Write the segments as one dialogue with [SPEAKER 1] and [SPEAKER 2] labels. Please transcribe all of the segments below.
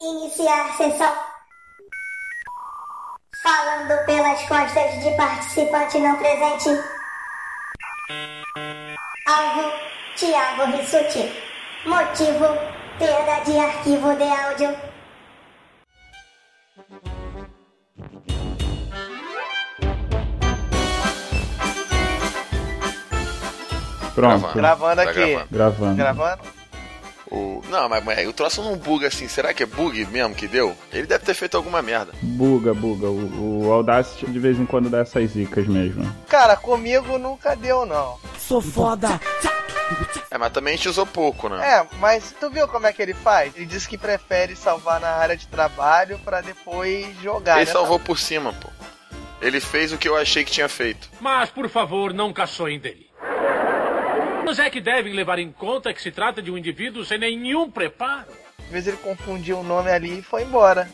[SPEAKER 1] Iniciar sessão. Falando pelas costas de participante não presente. Alvo: Tiago Rissuti. Motivo: perda de arquivo de áudio.
[SPEAKER 2] Pronto.
[SPEAKER 3] Gravando
[SPEAKER 4] Tá
[SPEAKER 3] aqui.
[SPEAKER 4] gravando.
[SPEAKER 2] Gravando.
[SPEAKER 3] Gravando?
[SPEAKER 4] O... Não, mas, mas o troço não buga assim. Será que é bug mesmo que deu? Ele deve ter feito alguma merda.
[SPEAKER 2] Buga, buga. O, o Audacity de vez em quando dá essas zicas mesmo.
[SPEAKER 3] Cara, comigo nunca deu, não.
[SPEAKER 4] É, mas também a gente usou pouco, né?
[SPEAKER 3] É, mas tu viu como é que ele faz? Ele diz que prefere salvar na área de trabalho pra depois jogar.
[SPEAKER 4] Ele
[SPEAKER 3] né?
[SPEAKER 4] salvou por cima, pô. Ele fez o que eu achei que tinha feito.
[SPEAKER 5] Mas, por favor, não caçoem dele. Mas é que devem levar em conta que se trata de um indivíduo sem nenhum preparo.
[SPEAKER 3] Às vezes ele confundiu o nome ali e foi embora.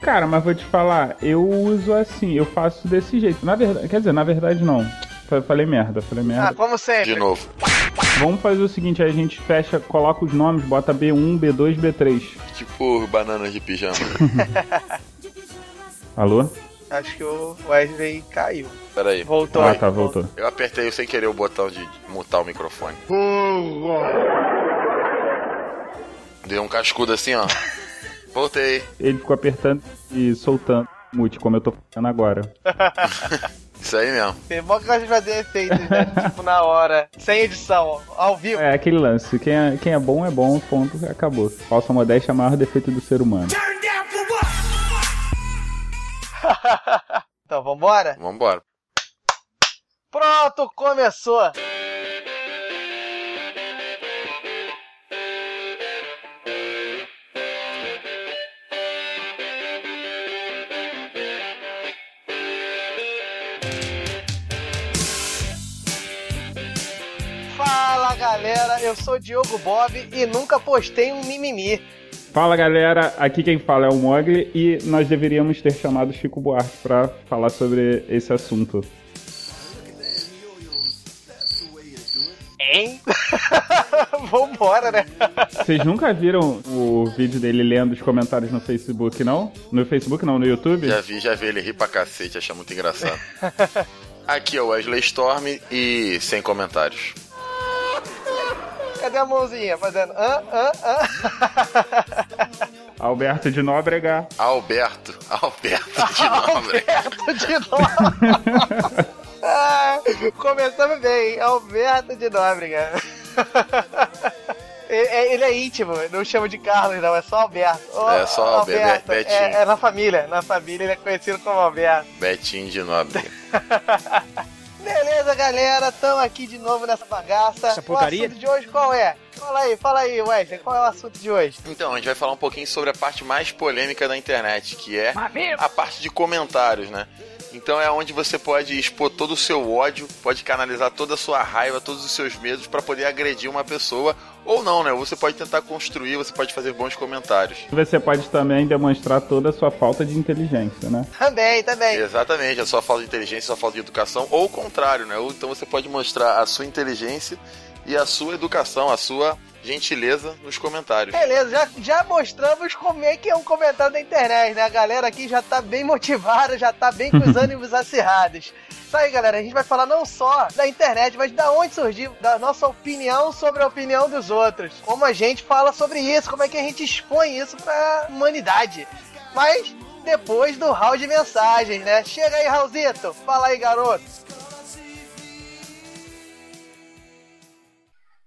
[SPEAKER 2] Cara, mas vou te falar, eu uso assim, eu faço desse jeito. Na verdade, quer dizer, na verdade não. Fa- Falei merda, falei
[SPEAKER 3] Ah,
[SPEAKER 2] merda.
[SPEAKER 3] como sempre.
[SPEAKER 4] De novo.
[SPEAKER 2] Vamos fazer o seguinte, aí a gente fecha, coloca os nomes, bota B1, B2, B3.
[SPEAKER 4] Tipo banana de pijama.
[SPEAKER 2] Alô?
[SPEAKER 3] Acho que o Wesley caiu.
[SPEAKER 4] Pera aí.
[SPEAKER 3] Voltou
[SPEAKER 2] Ah,
[SPEAKER 3] aí.
[SPEAKER 2] tá, voltou.
[SPEAKER 4] Eu apertei sem querer o botão de mutar o microfone. Deu um cascudo assim, ó. Voltei.
[SPEAKER 2] Ele ficou apertando e soltando mute, como eu tô fazendo agora.
[SPEAKER 4] Isso aí mesmo.
[SPEAKER 3] Tem bom que gosta de fazer efeitos, né? tipo, na hora. Sem edição, ao vivo.
[SPEAKER 2] É aquele lance, quem é, quem é bom é bom, ponto, acabou. Falsa modéstia é o maior defeito do ser humano.
[SPEAKER 3] Então, vambora?
[SPEAKER 4] Vambora.
[SPEAKER 3] Pronto, começou! Fala galera, eu sou Diogo Bob e nunca postei um mimimi.
[SPEAKER 2] Fala galera, aqui quem fala é o Mogli e nós deveríamos ter chamado Chico Buarque pra falar sobre esse assunto.
[SPEAKER 3] Hein? Vambora, né?
[SPEAKER 2] Vocês nunca viram o vídeo dele lendo os comentários no Facebook, não? No Facebook não, no YouTube?
[SPEAKER 4] Já vi, já vi ele rir pra cacete, achar muito engraçado. Aqui é o Wesley Storm e sem comentários.
[SPEAKER 3] Cadê a mãozinha fazendo? Hã, hã, hã?
[SPEAKER 2] Alberto de Nóbrega.
[SPEAKER 4] Alberto. Alberto de Nóbrega.
[SPEAKER 3] Alberto de Nóbrega. Ah, começamos bem, hein? Alberto de Nóbrega. Ele é- ele é íntimo, não chama de Carlos, não, é só Alberto. Ô,
[SPEAKER 4] É só Alberto, Be- Betinho.
[SPEAKER 3] É, é na família, na família ele é conhecido como Alberto.
[SPEAKER 4] Betinho de Nóbrega.
[SPEAKER 3] Beleza, galera, estamos aqui de novo nessa bagaça.
[SPEAKER 6] Essa porcaria?
[SPEAKER 3] O assunto de hoje qual é? Fala aí, fala aí, Wesley, qual é o assunto de hoje?
[SPEAKER 4] Então, a gente vai falar um pouquinho sobre a parte mais polêmica da internet, que é a parte de comentários, né? Então é onde você pode expor todo o seu ódio, pode canalizar toda a sua raiva, todos os seus medos pra poder agredir uma pessoa ou não, né? Você pode tentar construir, você pode fazer bons comentários.
[SPEAKER 2] Você pode também demonstrar toda a sua falta de inteligência, né?
[SPEAKER 3] Também, também.
[SPEAKER 4] Exatamente, a sua falta de inteligência, a sua falta de educação, ou o contrário, né? Ou então você pode mostrar a sua inteligência e a sua educação, a sua gentileza nos comentários.
[SPEAKER 3] Beleza, já, já mostramos como é que é um comentário da internet, né? A galera aqui já tá bem motivada, já tá bem com os ânimos acirrados. Isso aí, galera, a gente vai falar não só da internet, mas da onde surgiu, da nossa opinião sobre a opinião dos outros. Como a gente fala sobre isso, como é que a gente expõe isso pra humanidade. Mas depois do round de mensagens, né? Chega aí, Raulzito, fala aí, garoto.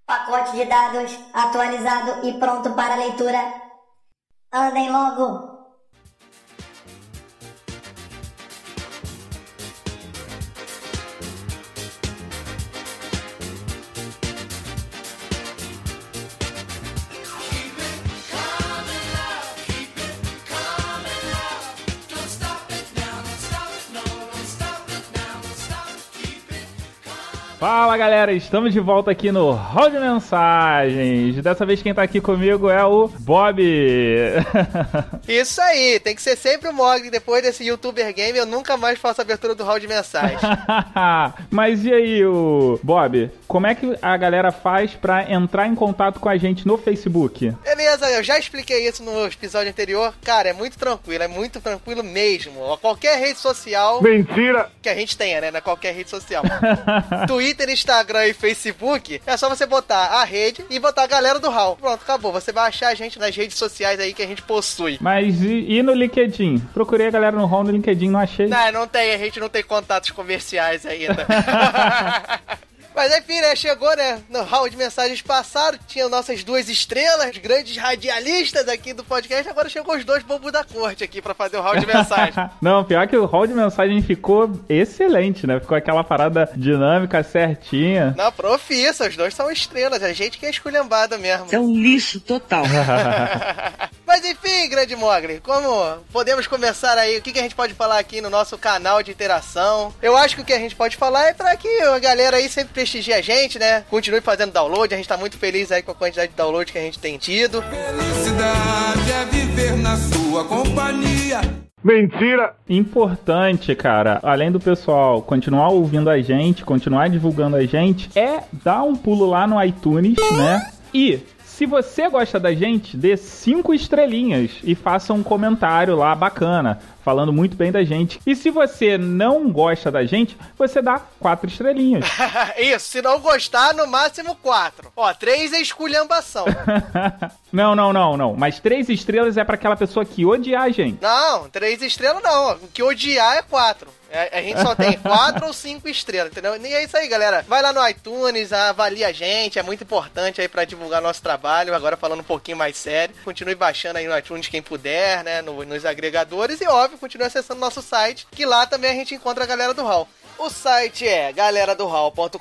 [SPEAKER 1] Pacote de dados atualizado e pronto para leitura. Andem logo.
[SPEAKER 2] Fala galera, estamos de volta aqui no Hall de Mensagens. Dessa vez quem tá aqui comigo é o Bob.
[SPEAKER 3] Isso aí, tem que ser sempre o Mogli. Depois desse youtuber game, eu nunca mais faço a abertura do round de mensagens.
[SPEAKER 2] Mas e aí, o Bob? Como é que a galera faz pra entrar em contato com a gente no Facebook?
[SPEAKER 3] Beleza, eu já expliquei isso no episódio anterior. Cara, é muito tranquilo, é muito tranquilo mesmo. Qualquer rede social.
[SPEAKER 2] Mentira!
[SPEAKER 3] Que a gente tenha, né? Na qualquer rede social. Twitter, Instagram e Facebook. É só você botar a rede e botar a galera do HAL. Pronto, acabou. Você vai achar a gente nas redes sociais aí que a gente possui.
[SPEAKER 2] Mas e, e no LinkedIn? Procurei a galera no HAL no LinkedIn, não achei.
[SPEAKER 3] Não, não tem, a gente não tem contatos comerciais ainda. Mas enfim, né? Chegou, né? No hall de mensagens passado, tinha nossas duas estrelas, grandes radialistas aqui do podcast. Agora chegou os dois bobos da corte aqui para fazer o hall de mensagens.
[SPEAKER 2] Não, pior que o hall de mensagem ficou excelente, né? Ficou aquela parada dinâmica certinha.
[SPEAKER 3] Não, profissa, os dois são estrelas. A gente que é esculhambado mesmo.
[SPEAKER 6] É um lixo total.
[SPEAKER 3] Mas enfim, grande Mogli, como podemos começar aí? O que, que a gente pode falar aqui no nosso canal de interação? Eu acho que o que a gente pode falar é para que a galera aí sempre prestigie a gente, né? Continue fazendo download. A gente tá muito feliz aí com a quantidade de download que a gente tem tido.
[SPEAKER 7] Felicidade é viver na sua companhia.
[SPEAKER 2] Mentira! Importante, cara, além do pessoal continuar ouvindo a gente, continuar divulgando a gente, é dar um pulo lá no iTunes, né? E se você gosta da gente, dê cinco estrelinhas e faça um comentário lá bacana, falando muito bem da gente. E se você não gosta da gente, você dá quatro estrelinhas.
[SPEAKER 3] Isso, se não gostar, no máximo quatro. Ó, três é esculhambação.
[SPEAKER 2] não, não, não, não. Mas três estrelas é para aquela pessoa que odiar a gente.
[SPEAKER 3] Não, três estrelas não. O que odiar é quatro. É, a gente só tem quatro ou cinco estrelas, entendeu? E é isso aí, galera. Vai lá no iTunes, avalia a gente, é muito importante aí para divulgar nosso trabalho. Agora falando um pouquinho mais sério. Continue baixando aí no iTunes quem puder, né? No, nos agregadores e, óbvio, continue acessando nosso site, que lá também a gente encontra a galera do Hall. O site é galeradohall.com.br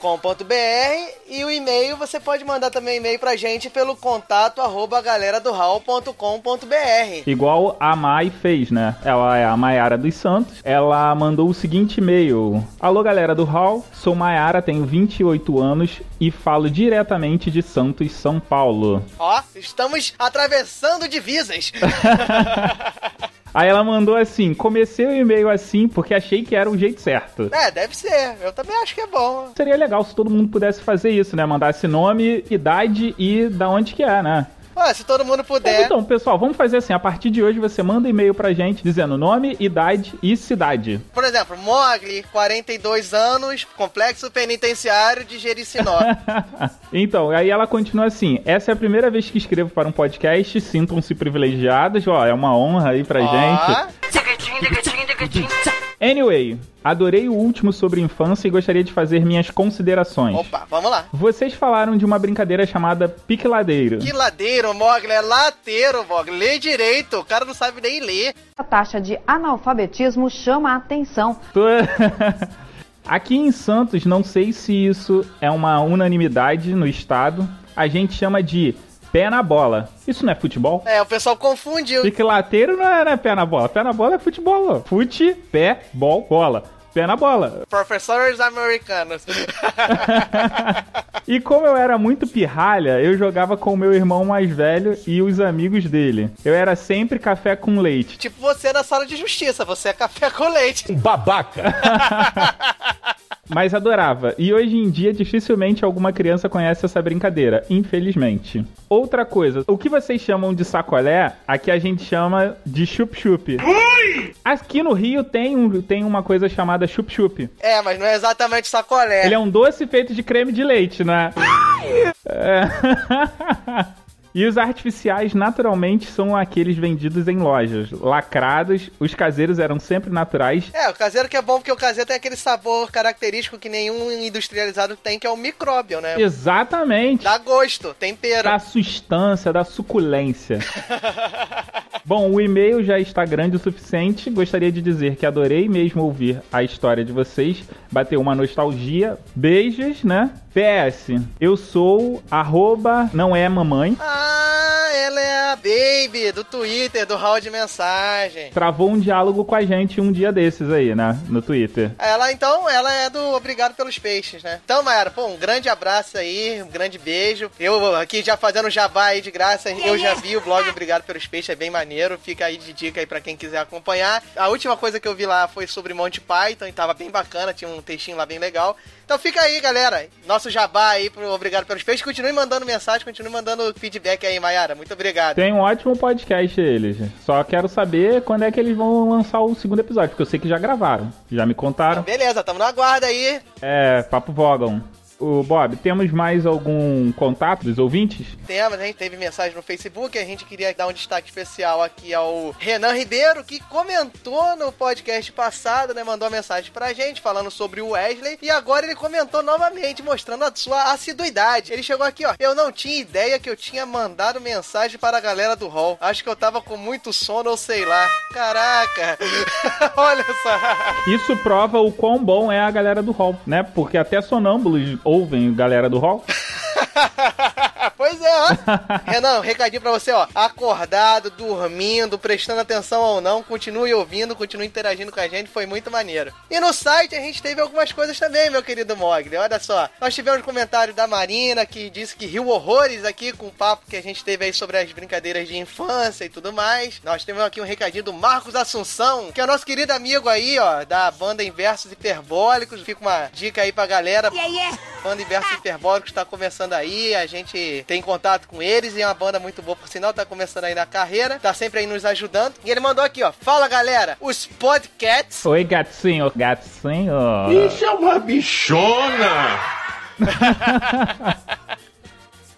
[SPEAKER 3] e o e-mail você pode mandar também e-mail pra gente pelo contato arroba galeradohall.com.br.
[SPEAKER 2] Igual a Mai fez, né? Ela é a Maiara dos Santos. Ela mandou o seguinte e-mail: Alô, galera do Hall, sou Maiara, tenho 28 anos e falo diretamente de Santos, São Paulo.
[SPEAKER 3] Ó, estamos atravessando divisas.
[SPEAKER 2] Aí ela mandou assim: comecei o e-mail assim porque achei que era o jeito certo.
[SPEAKER 3] É, deve ser. Eu também acho que é bom.
[SPEAKER 2] Seria legal se todo mundo pudesse fazer isso, né? Mandasse nome, idade e da onde que é, né?
[SPEAKER 3] Ah, se todo mundo puder.
[SPEAKER 2] Então, pessoal, vamos fazer assim. A partir de hoje você manda e-mail pra gente dizendo nome, idade e cidade.
[SPEAKER 3] Por exemplo, Mogli, 42 anos, complexo penitenciário de Jericinó.
[SPEAKER 2] então, aí ela continua assim: essa é a primeira vez que escrevo para um podcast, sintam-se privilegiados, ó, é uma honra aí pra gente. Anyway, adorei o último sobre infância e gostaria de fazer minhas considerações.
[SPEAKER 3] Opa, vamos lá.
[SPEAKER 2] Vocês falaram de uma brincadeira chamada pique-ladeiro.
[SPEAKER 3] Que ladeiro, Mogli? É lateiro, Mogli. Lê direito, o cara não sabe nem ler.
[SPEAKER 8] A taxa de analfabetismo chama a atenção.
[SPEAKER 2] Aqui em Santos, não sei se isso é uma unanimidade no estado, a gente chama de pé na bola. Isso não é futebol?
[SPEAKER 3] É, o pessoal confundiu.
[SPEAKER 2] Pique-lateiro não é, não é pé na bola. Pé na bola é futebol. Fute, pé, bol, bola. Pé na bola.
[SPEAKER 3] Professores americanos.
[SPEAKER 2] e como eu era muito pirralha, eu jogava com o meu irmão mais velho e os amigos dele. Eu era sempre café com leite.
[SPEAKER 3] Tipo você na sala de justiça, você é café com leite.
[SPEAKER 2] Babaca. mas adorava. E hoje em dia, dificilmente alguma criança conhece essa brincadeira, infelizmente. Outra coisa, o que vocês chamam de sacolé, aqui a gente chama de chup-chup. Aqui no Rio tem, um, tem uma coisa chamada chup-chup.
[SPEAKER 3] É, mas não é exatamente sacolé.
[SPEAKER 2] Ele é um doce feito de creme de leite, né? é. E os artificiais, naturalmente, são aqueles vendidos em lojas, lacrados. Os caseiros eram sempre naturais.
[SPEAKER 3] É, o caseiro que é bom porque o caseiro tem aquele sabor característico que nenhum industrializado tem, que é o micróbio, né?
[SPEAKER 2] Exatamente.
[SPEAKER 3] Dá gosto, tempero.
[SPEAKER 2] Dá sustância, dá suculência. Bom, o e-mail já está grande o suficiente. Gostaria de dizer que adorei mesmo ouvir a história de vocês. Bateu uma nostalgia. Beijos, né? PS, eu sou arroba não é mamãe.
[SPEAKER 3] Ah, ela é a Baby do Twitter, do hall de mensagem.
[SPEAKER 2] Travou um diálogo com a gente um dia desses aí, né? No Twitter.
[SPEAKER 3] Ela, então, ela é do Obrigado pelos Peixes, né? Então, Mayara, pô, um grande abraço aí, um grande beijo. Eu aqui já fazendo jabá aí de graça, eu já vi o blog Obrigado pelos Peixes, é bem maneiro. Fica aí de dica aí pra quem quiser acompanhar. A última coisa que eu vi lá foi sobre Monty Python e tava bem bacana, tinha um textinho lá bem legal. Então fica aí, galera. Nosso jabá aí pro Obrigado pelos Peixes. Continue mandando mensagem, continue mandando feedback aí, Mayara. Muito obrigado.
[SPEAKER 2] Tem um ótimo podcast eles. Só quero saber quando é que eles vão lançar o segundo episódio, porque eu sei que já gravaram. Já me contaram.
[SPEAKER 3] Beleza, tamo na guarda aí.
[SPEAKER 2] É, Papo Vogon. O Bob, temos mais algum contato dos ouvintes?
[SPEAKER 3] Temos, a gente teve mensagem no Facebook, a gente queria dar um destaque especial aqui ao Renan Ribeiro, que comentou no podcast passado, né? Mandou uma mensagem pra gente falando sobre o Wesley. E agora ele comentou novamente, mostrando a sua assiduidade. Ele chegou aqui, ó. Eu não tinha ideia que eu tinha mandado mensagem para a galera do Hall. Acho que eu tava com muito sono ou sei lá. Caraca! Olha só!
[SPEAKER 2] Isso prova o quão bom é a galera do Hall, né? Porque até sonâmbulos ouvem galera do Hall.
[SPEAKER 3] pois é, ó. Renan, um recadinho pra você, ó. Acordado, dormindo, prestando atenção ou não, continue ouvindo, continue interagindo com a gente, foi muito maneiro. E no site a gente teve algumas coisas também, meu querido Mogli. Olha só, nós tivemos um comentário da Marina que disse que riu horrores aqui com o papo que a gente teve aí sobre as brincadeiras de infância e tudo mais. Nós temos aqui um recadinho do Marcos Assunção, que é o nosso querido amigo aí, ó, da banda Inversos Hiperbólicos. Fica uma dica aí pra galera. Yeah. Banda Inversos Hiperbólicos tá começando aí, a gente tem contato com eles e é uma banda muito boa, por sinal, tá começando aí na carreira, tá sempre aí nos ajudando. E ele mandou aqui, ó, fala galera, os podcasts...
[SPEAKER 2] Oi, gatinho, gatinho.
[SPEAKER 6] Isso é uma bichona!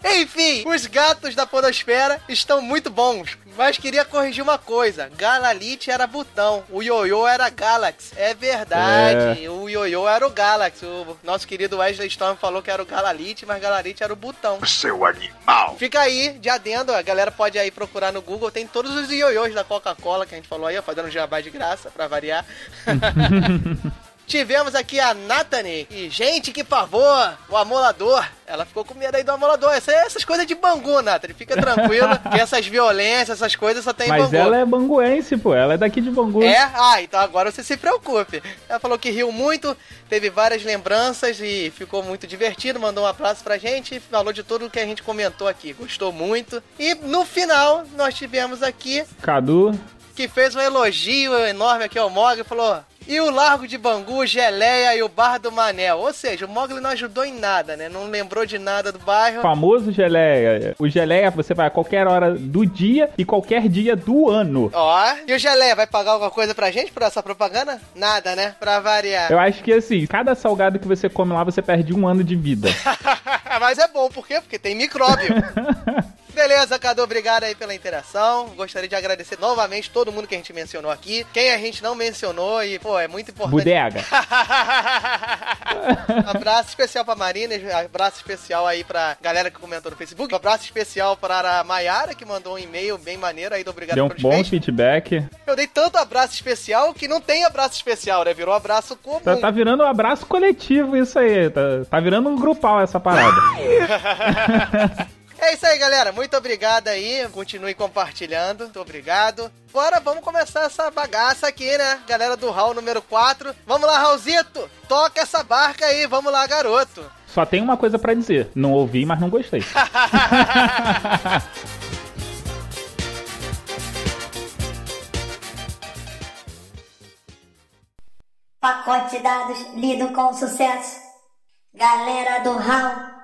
[SPEAKER 3] Enfim, os gatos da podosfera estão muito bons. Mas queria corrigir uma coisa. Galalite era botão. O Yoyo era Galaxy. É verdade. É. O Yoyo era o Galaxy. O nosso querido Wesley Storm falou que era o Galalite, mas Galalite era o botão.
[SPEAKER 6] Seu animal.
[SPEAKER 3] Fica aí, de adendo. A galera pode aí procurar no Google. Tem todos os Yoyos da Coca-Cola que a gente falou aí, ó, fazendo jabá de graça, pra variar. Tivemos aqui a Nathanie. E, gente, que pavor! O amolador. Ela ficou com medo aí do amolador. Essa, essas coisas de Bangu, Nathanie. Fica tranquilo. que essas violências, essas coisas só tem
[SPEAKER 2] Mas
[SPEAKER 3] em Bangu.
[SPEAKER 2] ela é banguense, pô. Ela é daqui de Bangu.
[SPEAKER 3] É? Ah, então agora você se preocupe. Ela falou que riu muito, teve várias lembranças e ficou muito divertido. Mandou um abraço pra gente. Falou de tudo que a gente comentou aqui. Gostou muito. E no final, nós tivemos aqui...
[SPEAKER 2] Cadu.
[SPEAKER 3] Que fez um elogio enorme aqui ao Mog e falou... E o Largo de Bangu, Geleia e o Bar do Manel. Ou seja, o Mogli não ajudou em nada, né? Não lembrou de nada do bairro.
[SPEAKER 2] Famoso Geleia. O Geleia você vai a qualquer hora do dia e qualquer dia do ano.
[SPEAKER 3] Ó, e o Geleia vai pagar alguma coisa pra gente por essa propaganda? Nada, né? Pra variar.
[SPEAKER 2] Eu acho que assim, cada salgado que você come lá, você perde um ano de vida.
[SPEAKER 3] Mas é bom, por quê? Porque tem micróbio. Beleza, Cadu, obrigado aí pela interação. Gostaria de agradecer novamente todo mundo que a gente mencionou aqui. Quem a gente não mencionou e, pô, é muito importante.
[SPEAKER 2] Budega.
[SPEAKER 3] abraço especial pra Marina, abraço especial aí pra galera que comentou no Facebook. abraço especial para a Mayara, que mandou um e-mail bem maneiro aí do Obrigado
[SPEAKER 2] Deu um bom feitos. feedback.
[SPEAKER 3] Eu dei tanto abraço especial que não tem abraço especial, né? Virou abraço comum.
[SPEAKER 2] Tá, tá virando um abraço coletivo isso aí. Tá, tá virando um grupal essa parada.
[SPEAKER 3] É isso aí, galera. Muito obrigado aí. Continue compartilhando. Muito obrigado. Agora vamos começar essa bagaça aqui, né? Galera do Hall número 4. Vamos lá, Raulzito. Toca essa barca aí. Vamos lá, garoto.
[SPEAKER 2] Só tem uma coisa para dizer. Não ouvi, mas não gostei.
[SPEAKER 1] Pacote de dados lido com sucesso. Galera do Hall.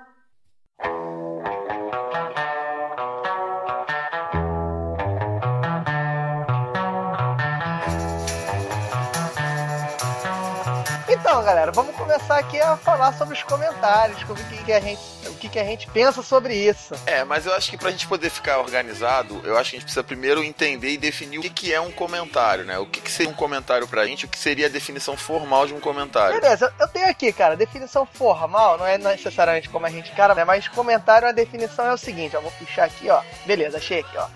[SPEAKER 3] Então, galera, vamos começar aqui a falar sobre os comentários, o que, que a gente, o que, que a gente pensa sobre isso.
[SPEAKER 4] É, mas eu acho que pra gente poder ficar organizado, eu acho que a gente precisa primeiro entender e definir o que, que é um comentário, né? O que, que seria um comentário pra gente, o que seria a definição formal de um comentário.
[SPEAKER 3] Beleza, eu tenho aqui, cara, definição formal, não é necessariamente como a gente cara, né? Mas comentário, a definição é o seguinte, eu vou puxar aqui, ó. Beleza, achei aqui, ó.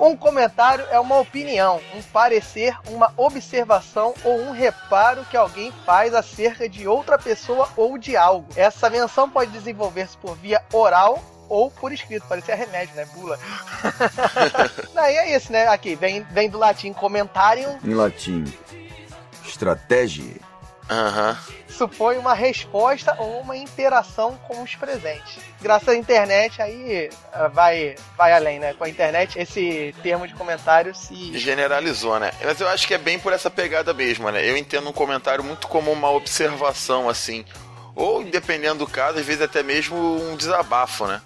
[SPEAKER 3] Um comentário é uma opinião, um parecer, uma observação ou um reparo que alguém faz acerca de outra pessoa ou de algo. Essa menção pode desenvolver-se por via oral ou por escrito, parecia remédio, né? Bula. Daí é isso, né? Aqui, vem, vem do latim comentário.
[SPEAKER 9] Em latim, estratégia.
[SPEAKER 4] Aham.
[SPEAKER 3] supõe uma resposta ou uma interação com os presentes. Graças à internet, aí ah, vai, vai além, né? Com a internet, esse termo de comentário se.
[SPEAKER 4] Generalizou, né? Mas eu acho que é bem por essa pegada mesmo, né? Eu entendo um comentário muito como uma observação, assim. Ou, dependendo do caso, às vezes até mesmo um desabafo, né?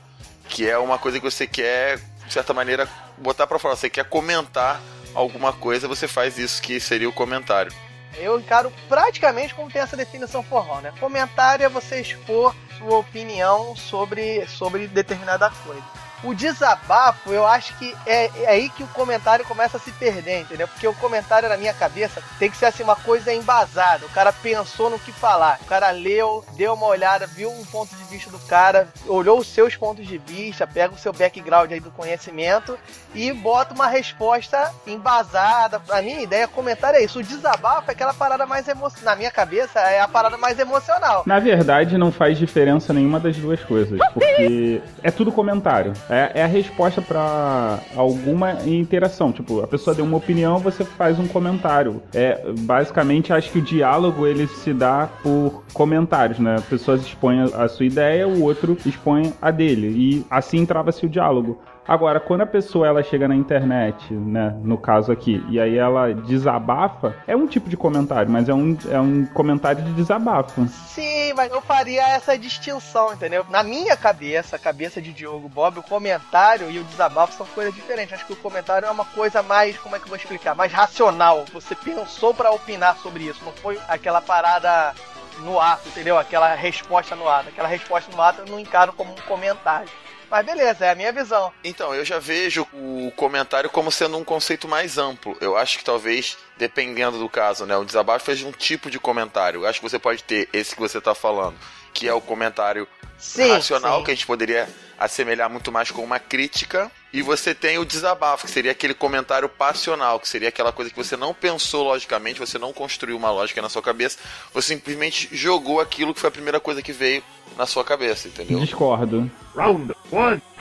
[SPEAKER 4] Que é uma coisa que você quer, de certa maneira, botar pra fora. Você quer comentar alguma coisa, você faz isso que seria o comentário.
[SPEAKER 3] Eu encaro praticamente como tem essa definição formal, né? Comentário é você expor sua opinião sobre, sobre determinada coisa. O desabafo, eu acho que é, é aí que o comentário começa a se perder, entendeu? Porque o comentário na minha cabeça tem que ser assim uma coisa embasada. O cara pensou no que falar. O cara leu, deu uma olhada, viu um ponto de vista do cara, olhou os seus pontos de vista, pega o seu background aí do conhecimento e bota uma resposta embasada. A minha ideia, comentário é isso. O desabafo é aquela parada mais emocional. Na minha cabeça, é a parada mais emocional.
[SPEAKER 2] Na verdade, não faz diferença nenhuma das duas coisas, porque é tudo comentário. É, é a resposta pra alguma interação. Tipo, a pessoa deu uma opinião, você faz um comentário. É basicamente, acho que o diálogo ele se dá por comentários, né? Pessoas expõem a sua ideia, o outro expõe a dele e assim trava-se o diálogo. Agora, quando a pessoa ela chega na internet, né, no caso aqui, e aí ela desabafa, é um tipo de comentário, mas é um, é um comentário de desabafo.
[SPEAKER 3] Sim, mas eu faria essa distinção, entendeu? Na minha cabeça, a cabeça de Diogo Bob, o comentário e o desabafo são coisas diferentes. Acho que o comentário é uma coisa mais, como é que eu vou explicar? Mais racional. Você pensou pra opinar sobre isso, não foi aquela parada no ato, entendeu? Aquela resposta no ato. Aquela resposta no ato eu não encaro como um comentário. Mas beleza, é a minha visão.
[SPEAKER 4] Então, eu já vejo o comentário como sendo um conceito mais amplo. Eu acho que talvez, dependendo do caso, né, o desabafo seja um tipo de comentário. Eu acho que você pode ter esse que você está falando, que é o comentário
[SPEAKER 3] Sim,
[SPEAKER 4] racional,
[SPEAKER 3] sim.
[SPEAKER 4] que a gente poderia assemelhar muito mais com uma crítica. E você tem o desabafo, que seria aquele comentário passional, que seria aquela coisa que você não pensou logicamente, você não construiu uma lógica na sua cabeça, você simplesmente jogou aquilo que foi a primeira coisa que veio na sua cabeça, entendeu?
[SPEAKER 2] Discordo.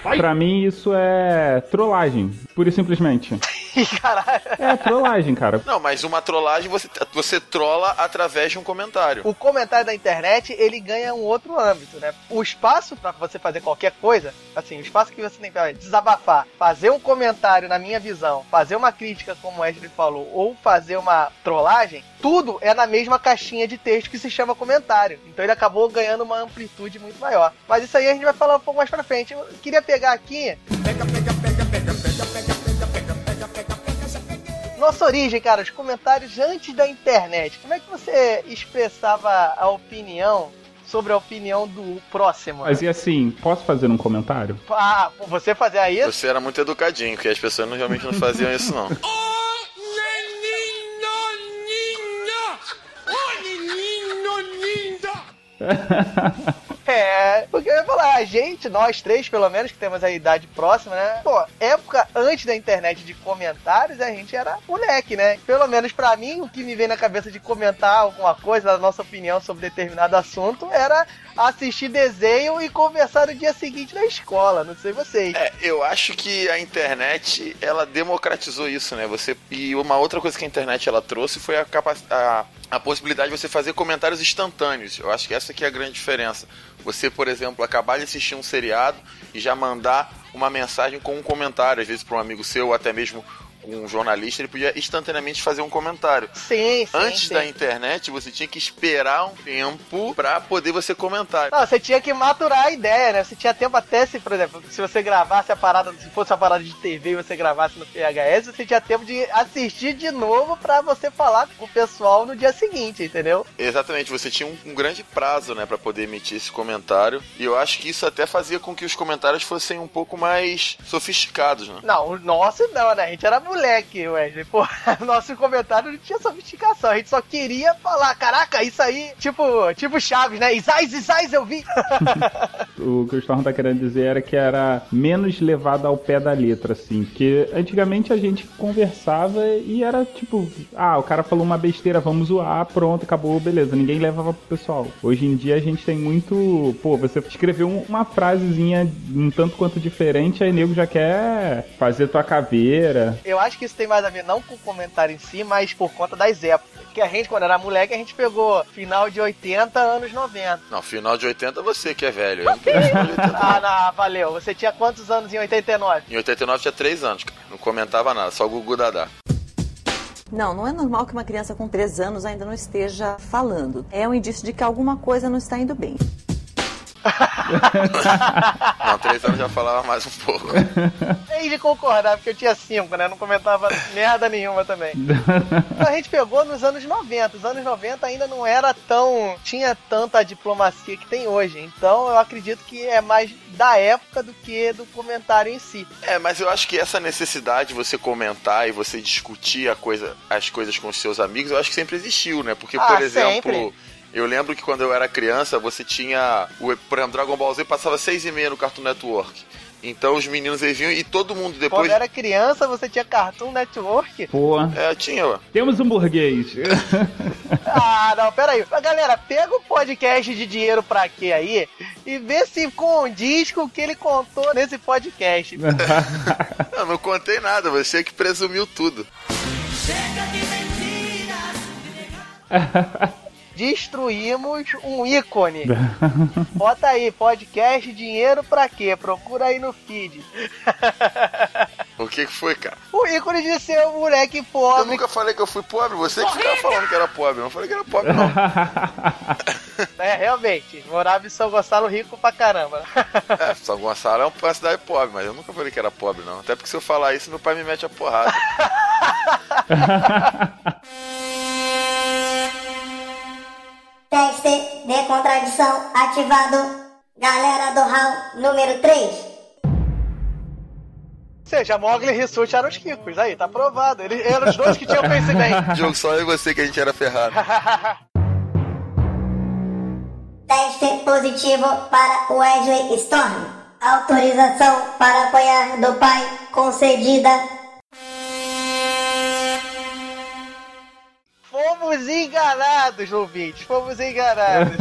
[SPEAKER 2] Pra mim, isso é trollagem, pura e simplesmente.
[SPEAKER 3] Caralho.
[SPEAKER 2] É trollagem, cara.
[SPEAKER 4] Não, mas uma trollagem você, você trola através de um comentário.
[SPEAKER 3] O comentário da internet, ele ganha um outro âmbito, né? O espaço pra você fazer qualquer coisa, assim, o espaço que você tem pra desabafar, fazer um comentário na minha visão, fazer uma crítica, como o Wesley falou, ou fazer uma trollagem, tudo é na mesma caixinha de texto que se chama comentário. Então ele acabou ganhando uma amplitude muito maior. Mas isso aí a gente vai falar um pouco mais pra frente. Eu queria pegar aqui. Nossa origem, cara, os comentários antes da internet. Como é que você expressava a opinião sobre a opinião do próximo?
[SPEAKER 2] Mas e assim, posso fazer um comentário?
[SPEAKER 3] Ah, você fazia isso?
[SPEAKER 4] Você era muito educadinho, porque as pessoas não, realmente não faziam isso, não.
[SPEAKER 3] É, porque eu ia falar, a gente, nós três, pelo menos, que temos a idade próxima, né? Pô, época antes da internet de comentários, a gente era moleque, né? Pelo menos pra mim, o que me vem na cabeça de comentar alguma coisa, a nossa opinião sobre determinado assunto, era assistir desenho e conversar no dia seguinte na escola. Não sei vocês.
[SPEAKER 4] É, eu acho que a internet, ela democratizou isso, né? Você E uma outra coisa que a internet ela trouxe foi a, a, a possibilidade de você fazer comentários instantâneos. Eu acho que essa que é a grande diferença. Você, por exemplo, acabar de assistir um seriado e já mandar uma mensagem com um comentário, às vezes para um amigo seu, ou até mesmo um jornalista, ele podia instantaneamente fazer um comentário.
[SPEAKER 3] Sim, sim.
[SPEAKER 4] Antes
[SPEAKER 3] sim.
[SPEAKER 4] da internet, você tinha que esperar um tempo pra poder você comentar.
[SPEAKER 3] Não, você tinha que maturar a ideia, né? Você tinha tempo até se, por exemplo, se você gravasse a parada, se fosse uma parada de TV e você gravasse no PHS, você tinha tempo de assistir de novo pra você falar com o pessoal no dia seguinte, entendeu?
[SPEAKER 4] Exatamente, você tinha um, um grande prazo, né, para poder emitir esse comentário. E eu acho que isso até fazia com que os comentários fossem um pouco mais sofisticados, né?
[SPEAKER 3] Não, o nosso não, né? A gente era moleque, Wesley. Pô, nosso comentário não tinha sofisticação. A gente só queria falar, caraca, isso aí, tipo, tipo Chaves, né? Isais, Isais, eu vi.
[SPEAKER 2] o que o Storm tá querendo dizer era que era menos levado ao pé da letra, assim. Porque antigamente a gente conversava e era tipo, ah, o cara falou uma besteira, vamos zoar, pronto, acabou, beleza. Ninguém levava pro pessoal. Hoje em dia a gente tem muito. Pô, você escreveu uma frasezinha um tanto quanto diferente, aí nego já quer fazer tua caveira.
[SPEAKER 3] Eu acho que isso tem mais a ver não com o comentário em si, mas por conta das épocas. Que a gente, quando era moleque, a gente pegou final de 80, anos 90.
[SPEAKER 4] Não, final de 80 você que é velho. Eu
[SPEAKER 3] não quero final de 80, ah, não, valeu. Você tinha quantos anos em 89?
[SPEAKER 4] Em 89 tinha 3 anos, cara. Não comentava nada, só o Gugu Dadá.
[SPEAKER 8] Não, não é normal que uma criança com 3 anos ainda não esteja falando. É um indício de que alguma coisa não está indo bem.
[SPEAKER 4] não, três anos já falava mais um pouco.
[SPEAKER 3] Tem de concordar, porque eu tinha cinco, né? Não comentava merda nenhuma também. Então a gente pegou nos anos 90. Os anos 90 ainda não era tão. tinha tanta diplomacia que tem hoje. Então eu acredito que é mais da época do que do comentário em si.
[SPEAKER 4] É, mas eu acho que essa necessidade de você comentar e você discutir coisa, as coisas com os seus amigos, eu acho que sempre existiu, né? Porque, ah, por exemplo. Sempre eu lembro que quando eu era criança, você tinha. O, por exemplo, Dragon Ball Z passava seis e meia no Cartoon Network. Então os meninos eles vinham e todo mundo depois.
[SPEAKER 3] Quando era criança, você tinha Cartoon Network?
[SPEAKER 2] Pô.
[SPEAKER 4] É, tinha, ó.
[SPEAKER 2] Temos um burguês.
[SPEAKER 3] ah, não, pera aí. Galera, pega o podcast de dinheiro pra quê aí e vê se condiz com o que ele contou nesse podcast.
[SPEAKER 4] não, não contei nada, você que presumiu tudo. Chega de
[SPEAKER 3] mentiras. Destruímos um ícone. Bota aí, podcast dinheiro pra quê? Procura aí no feed.
[SPEAKER 4] O que, que foi, cara?
[SPEAKER 3] O ícone de ser um moleque pobre.
[SPEAKER 4] Eu nunca falei que eu fui pobre, você que ficava falando que era pobre. Eu não falei que era pobre, não.
[SPEAKER 3] é, realmente. Morava em São Gonçalo rico pra caramba.
[SPEAKER 4] é, São Gonçalo é uma cidade pobre, mas eu nunca falei que era pobre, não. Até porque se eu falar isso, meu pai me mete a porrada.
[SPEAKER 1] Teste de contradição ativado. Galera do round número 3.
[SPEAKER 3] Ou seja, Mogli e Rissuti eram os ricos. Aí, tá provado. Eles eram os dois que tinham conhecimento.
[SPEAKER 4] Jogo só eu e você que a gente era ferrado.
[SPEAKER 1] Teste positivo para Wesley Storm. Autorização para apoiar do pai concedida
[SPEAKER 3] Fomos enganados, ouvintes. Fomos enganados.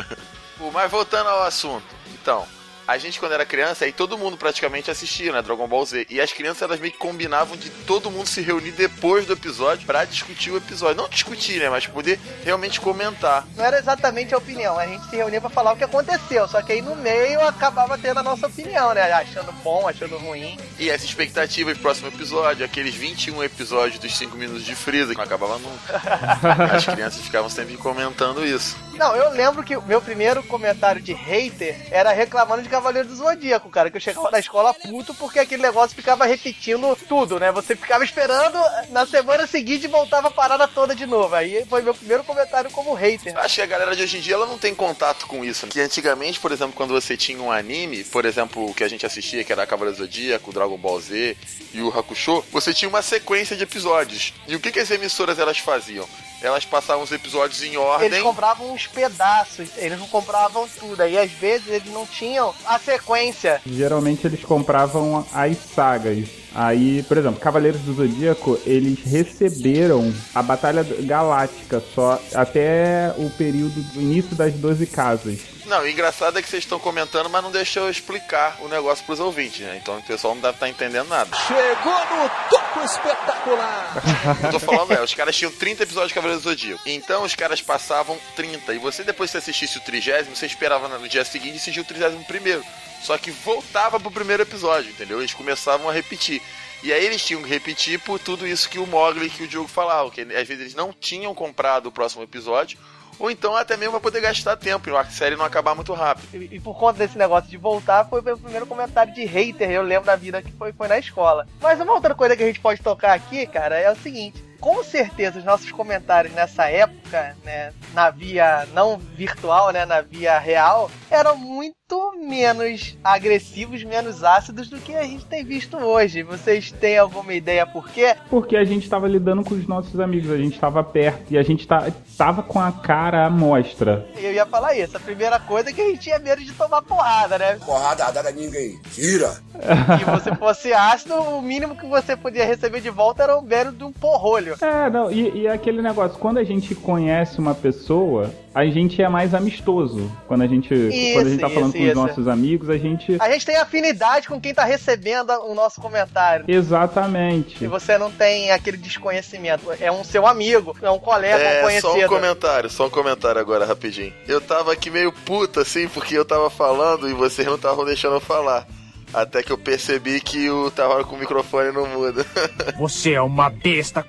[SPEAKER 4] Mas voltando ao assunto. Então, a gente quando era criança, aí todo mundo praticamente assistia, né, Dragon Ball Z. E as crianças elas meio que combinavam de todo mundo se reunir depois do episódio para discutir o episódio. Não discutir, né, mas poder realmente comentar.
[SPEAKER 3] Não era exatamente a opinião, a gente se reunia para falar o que aconteceu, só que aí no meio acabava tendo a nossa opinião, né, achando bom, achando ruim.
[SPEAKER 4] E as expectativas pro próximo episódio, aqueles 21 episódios dos 5 minutos de Freeza, que não acabava nunca. as crianças ficavam sempre comentando isso.
[SPEAKER 3] Não, eu lembro que o meu primeiro comentário de hater era reclamando de Cavaleiro do Zodíaco, cara, que eu chegava na escola puto porque aquele negócio ficava repetindo tudo, né? Você ficava esperando, na semana seguinte voltava a parada toda de novo. Aí foi meu primeiro comentário como hater.
[SPEAKER 4] Acho que a galera de hoje em dia ela não tem contato com isso. Né? Que antigamente, por exemplo, quando você tinha um anime, por exemplo, o que a gente assistia, que era Cavaleiro do Zodíaco, Dragon Ball Z e o Hakusho, você tinha uma sequência de episódios. E o que, que as emissoras elas faziam? Elas passavam os episódios em ordem.
[SPEAKER 3] Eles compravam uns pedaços, eles não compravam tudo. Aí às vezes eles não tinham a sequência.
[SPEAKER 2] Geralmente eles compravam as sagas. Aí, por exemplo, Cavaleiros do Zodíaco, eles receberam a Batalha Galáctica só até o período do início das 12 casas.
[SPEAKER 4] Não, o engraçado é que vocês estão comentando, mas não deixou eu explicar o negócio pros ouvintes, né? Então o pessoal não deve estar tá entendendo nada.
[SPEAKER 3] Chegou no topo espetacular!
[SPEAKER 4] eu tô falando, é, os caras tinham 30 episódios de Cavaleiros do Zodíaco. Então os caras passavam 30. E você, depois que você assistisse o trigésimo, você esperava no dia seguinte assistir o trigésimo primeiro. Só que voltava pro primeiro episódio, entendeu? Eles começavam a repetir. E aí eles tinham que repetir por tudo isso que o Mogli que o Diogo falava, que às vezes eles não tinham comprado o próximo episódio, ou então até mesmo pra poder gastar tempo e a série não acabar muito rápido.
[SPEAKER 3] E, e por conta desse negócio de voltar, foi o meu primeiro comentário de hater, eu lembro da vida que foi, foi na escola. Mas uma outra coisa que a gente pode tocar aqui, cara, é o seguinte com certeza os nossos comentários nessa época, né, na via não virtual, né, na via real, eram muito menos agressivos, menos ácidos do que a gente tem visto hoje. Vocês têm alguma ideia por quê?
[SPEAKER 2] Porque a gente estava lidando com os nossos amigos, a gente estava perto e a gente tá, tava com a cara à mostra.
[SPEAKER 3] Eu ia falar isso. A primeira coisa é que a gente tinha medo de tomar porrada, né?
[SPEAKER 9] Porrada dada ninguém. Tira!
[SPEAKER 3] Se você fosse ácido, o mínimo que você podia receber de volta era um belo de um porrolho.
[SPEAKER 2] É, não, e, e aquele negócio, quando a gente conhece uma pessoa, a gente é mais amistoso. Quando a gente,
[SPEAKER 3] Isso,
[SPEAKER 2] quando a gente tá falando
[SPEAKER 3] isso,
[SPEAKER 2] com os
[SPEAKER 3] isso.
[SPEAKER 2] nossos amigos, a gente.
[SPEAKER 3] A gente tem afinidade com quem tá recebendo o nosso comentário.
[SPEAKER 2] Exatamente.
[SPEAKER 3] E você não tem aquele desconhecimento. É um seu amigo, é um colega, um
[SPEAKER 4] É,
[SPEAKER 3] conhecido.
[SPEAKER 4] só um comentário, só um comentário agora, rapidinho. Eu tava aqui meio puta, assim, porque eu tava falando e vocês não estavam deixando eu falar. Até que eu percebi que o tava com o microfone no mudo.
[SPEAKER 5] Você é uma besta.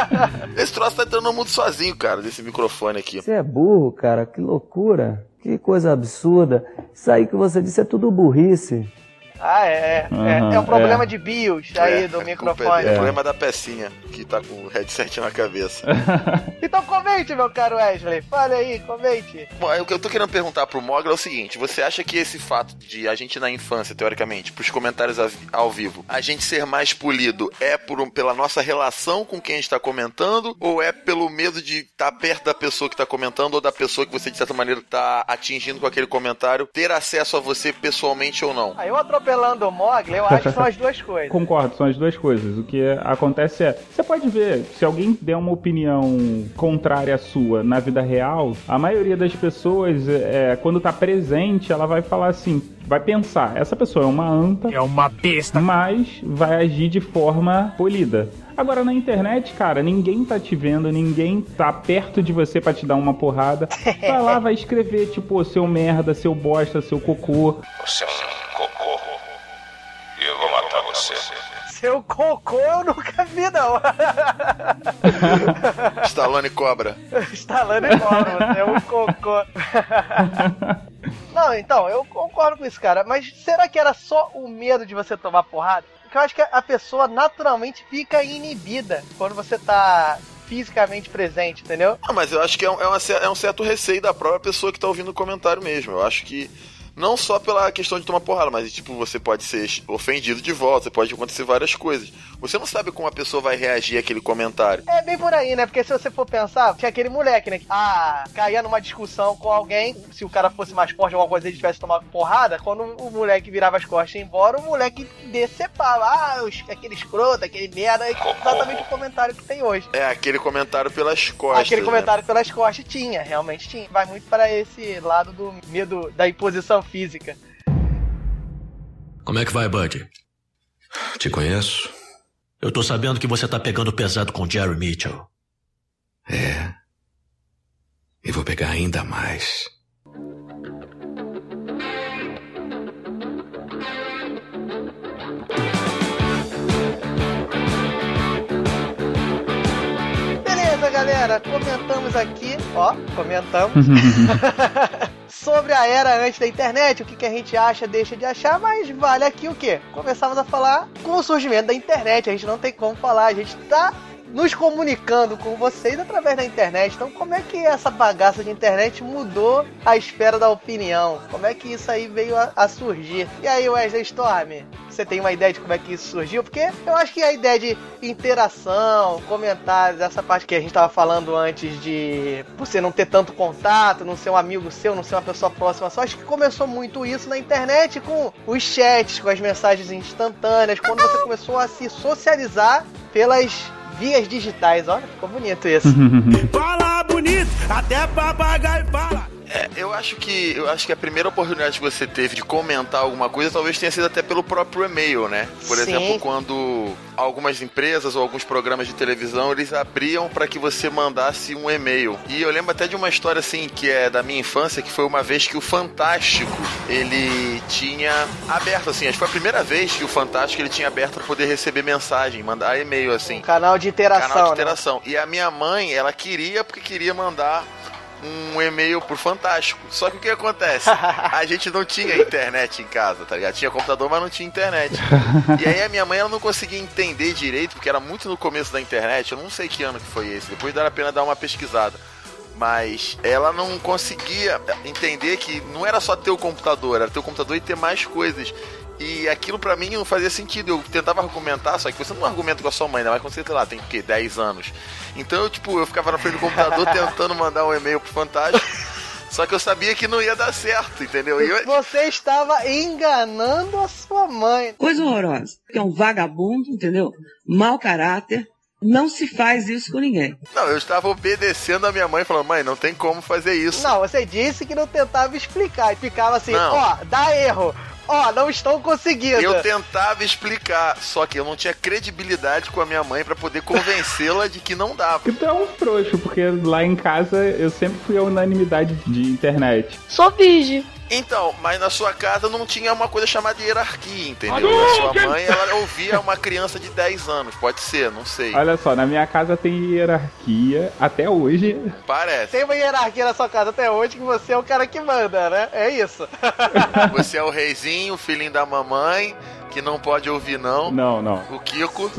[SPEAKER 4] Esse troço tá entrando no mundo sozinho, cara, desse microfone aqui.
[SPEAKER 10] Você é burro, cara, que loucura. Que coisa absurda. Isso aí que você disse é tudo burrice.
[SPEAKER 3] Ah, é. É,
[SPEAKER 2] Aham,
[SPEAKER 3] é um problema
[SPEAKER 2] é.
[SPEAKER 3] de BIOS aí
[SPEAKER 4] É,
[SPEAKER 3] do
[SPEAKER 4] a
[SPEAKER 3] microfone.
[SPEAKER 4] É, é o problema da pecinha, que tá com o headset na cabeça.
[SPEAKER 3] Então comente, meu caro Wesley. Fale aí, comente.
[SPEAKER 4] Bom, o que eu tô querendo perguntar pro Mogli é o seguinte: você acha que esse fato de a gente na infância, teoricamente, pros comentários ao vivo, a gente ser mais polido é por um- pela nossa relação com quem a gente tá comentando, ou é pelo medo de estar perto da pessoa que tá comentando, ou da pessoa que você, de certa maneira, tá atingindo com aquele comentário, ter acesso a você pessoalmente ou não?
[SPEAKER 3] Aí eu atropelando o Mogli, eu acho que são as duas coisas.
[SPEAKER 2] Concordo, são as duas coisas. O que acontece é, você pode ver, se alguém der uma opinião contrária à sua na vida real, a maioria das pessoas, é, quando tá presente, ela vai falar assim, vai pensar, essa pessoa é uma anta,
[SPEAKER 5] É uma besta.
[SPEAKER 2] mas vai agir de forma polida. Agora na internet, cara, ninguém tá te vendo, ninguém tá perto de você pra te dar uma porrada. Vai lá, vai escrever, tipo, seu merda, seu bosta, seu cocô.
[SPEAKER 6] Você é um cocô. E eu vou matar você.
[SPEAKER 3] Seu cocô eu nunca vi, não.
[SPEAKER 4] Stallone cobra.
[SPEAKER 3] Instalando e cobra, você é um cocô. Não, então, eu concordo com isso, cara. Mas será que era só o medo de você tomar porrada? Porque eu acho que a pessoa naturalmente fica inibida quando você tá fisicamente presente, entendeu?
[SPEAKER 4] Ah, mas eu acho que é um, é uma é um certo receio da própria pessoa que tá ouvindo o comentário mesmo. Eu acho que não só pela questão de tomar porrada, mas tipo, você pode ser ofendido de volta, pode acontecer várias coisas. Você não sabe como a pessoa vai reagir àquele comentário.
[SPEAKER 3] É bem por aí, né? Porque se você for pensar, tinha aquele moleque, né? Ah, caía numa discussão com alguém, se o cara fosse mais forte, alguma coisa, ele tivesse tomado porrada, quando o moleque virava as costas e ia embora, o moleque decepava. Ah, os- aquele escroto, aquele merda, é exatamente o comentário que tem hoje.
[SPEAKER 4] É aquele comentário pelas costas.
[SPEAKER 3] Aquele
[SPEAKER 4] né?
[SPEAKER 3] comentário pelas costas tinha, realmente tinha. Vai muito para esse lado do medo da imposição física.
[SPEAKER 11] Como é que vai, Bud?
[SPEAKER 12] Te conheço?
[SPEAKER 11] Eu tô sabendo que você tá pegando pesado com Jerry Mitchell.
[SPEAKER 12] É. E vou pegar ainda mais.
[SPEAKER 3] Beleza, galera, comentamos aqui, ó, comentamos sobre a era antes da internet, o que, que a gente acha, deixa de achar, mas vale aqui o quê? Começamos a falar com o surgimento da internet, a gente não tem como falar, a gente tá nos comunicando com vocês através da internet. Então, como é que essa bagaça de internet mudou a esfera da opinião? Como é que isso aí veio a, a surgir? E aí, Wesley Storm, você tem uma ideia de como é que isso surgiu? Porque eu acho que a ideia de interação, comentários, essa parte que a gente tava falando antes de você não ter tanto contato, não ser um amigo seu, não ser uma pessoa próxima só, acho que começou muito isso na internet com os chats, com as mensagens instantâneas, quando você começou a se socializar pelas vias digitais. Olha, ficou bonito isso.
[SPEAKER 5] Fala bonito, até papagaio fala.
[SPEAKER 4] É, eu acho que eu acho que a primeira oportunidade que você teve de comentar alguma coisa talvez tenha sido até pelo próprio e-mail, né? Por
[SPEAKER 3] Sim.
[SPEAKER 4] exemplo, quando algumas empresas ou alguns programas de televisão eles abriam para que você mandasse um e-mail. E eu lembro até de uma história assim que é da minha infância, que foi uma vez que o Fantástico ele tinha aberto assim, acho que foi a primeira vez que o Fantástico ele tinha aberto para poder receber mensagem, mandar e-mail assim.
[SPEAKER 3] Um canal de interação.
[SPEAKER 4] Canal de
[SPEAKER 3] né?
[SPEAKER 4] interação. E a minha mãe, ela queria porque queria mandar um e-mail pro Fantástico. Só que o que acontece? A gente não tinha internet em casa, tá ligado? Tinha computador, mas não tinha internet. E aí a minha mãe ela não conseguia entender direito, porque era muito no começo da internet. Eu não sei que ano que foi esse. Depois dá a pena dar uma pesquisada mas ela não conseguia entender que não era só ter o computador, era ter o computador e ter mais coisas. E aquilo pra mim não fazia sentido. Eu tentava argumentar, só que você não argumenta com a sua mãe, né? Mas quando você, sei lá, tem o quê? 10 anos. Então, eu, tipo, eu ficava na frente do computador tentando mandar um e-mail pro Fantástico. Só que eu sabia que não ia dar certo, entendeu? Eu...
[SPEAKER 3] Você estava enganando a sua mãe.
[SPEAKER 13] Coisa horrorosa. Que é um vagabundo, entendeu? Mau caráter. Não se faz isso com ninguém.
[SPEAKER 4] Não, eu estava obedecendo a minha mãe, falando, mãe, não tem como fazer isso.
[SPEAKER 3] Não, você disse que não tentava explicar. E ficava assim, ó, dá erro. Ó, não estou conseguindo.
[SPEAKER 4] Eu tentava explicar, só que eu não tinha credibilidade com a minha mãe para poder convencê-la de que não dava.
[SPEAKER 2] Então é um frouxo, porque lá em casa eu sempre fui a unanimidade de internet.
[SPEAKER 14] Sou virgem.
[SPEAKER 4] Então, mas na sua casa não tinha uma coisa chamada hierarquia, entendeu? A sua mãe, ela ouvia uma criança de 10 anos, pode ser, não sei.
[SPEAKER 2] Olha só, na minha casa tem hierarquia até hoje.
[SPEAKER 4] Parece.
[SPEAKER 3] Tem uma hierarquia na sua casa até hoje que você é o cara que manda, né? É isso.
[SPEAKER 4] você é o reizinho, o filhinho da mamãe, que não pode ouvir não.
[SPEAKER 2] Não, não.
[SPEAKER 4] O Kiko.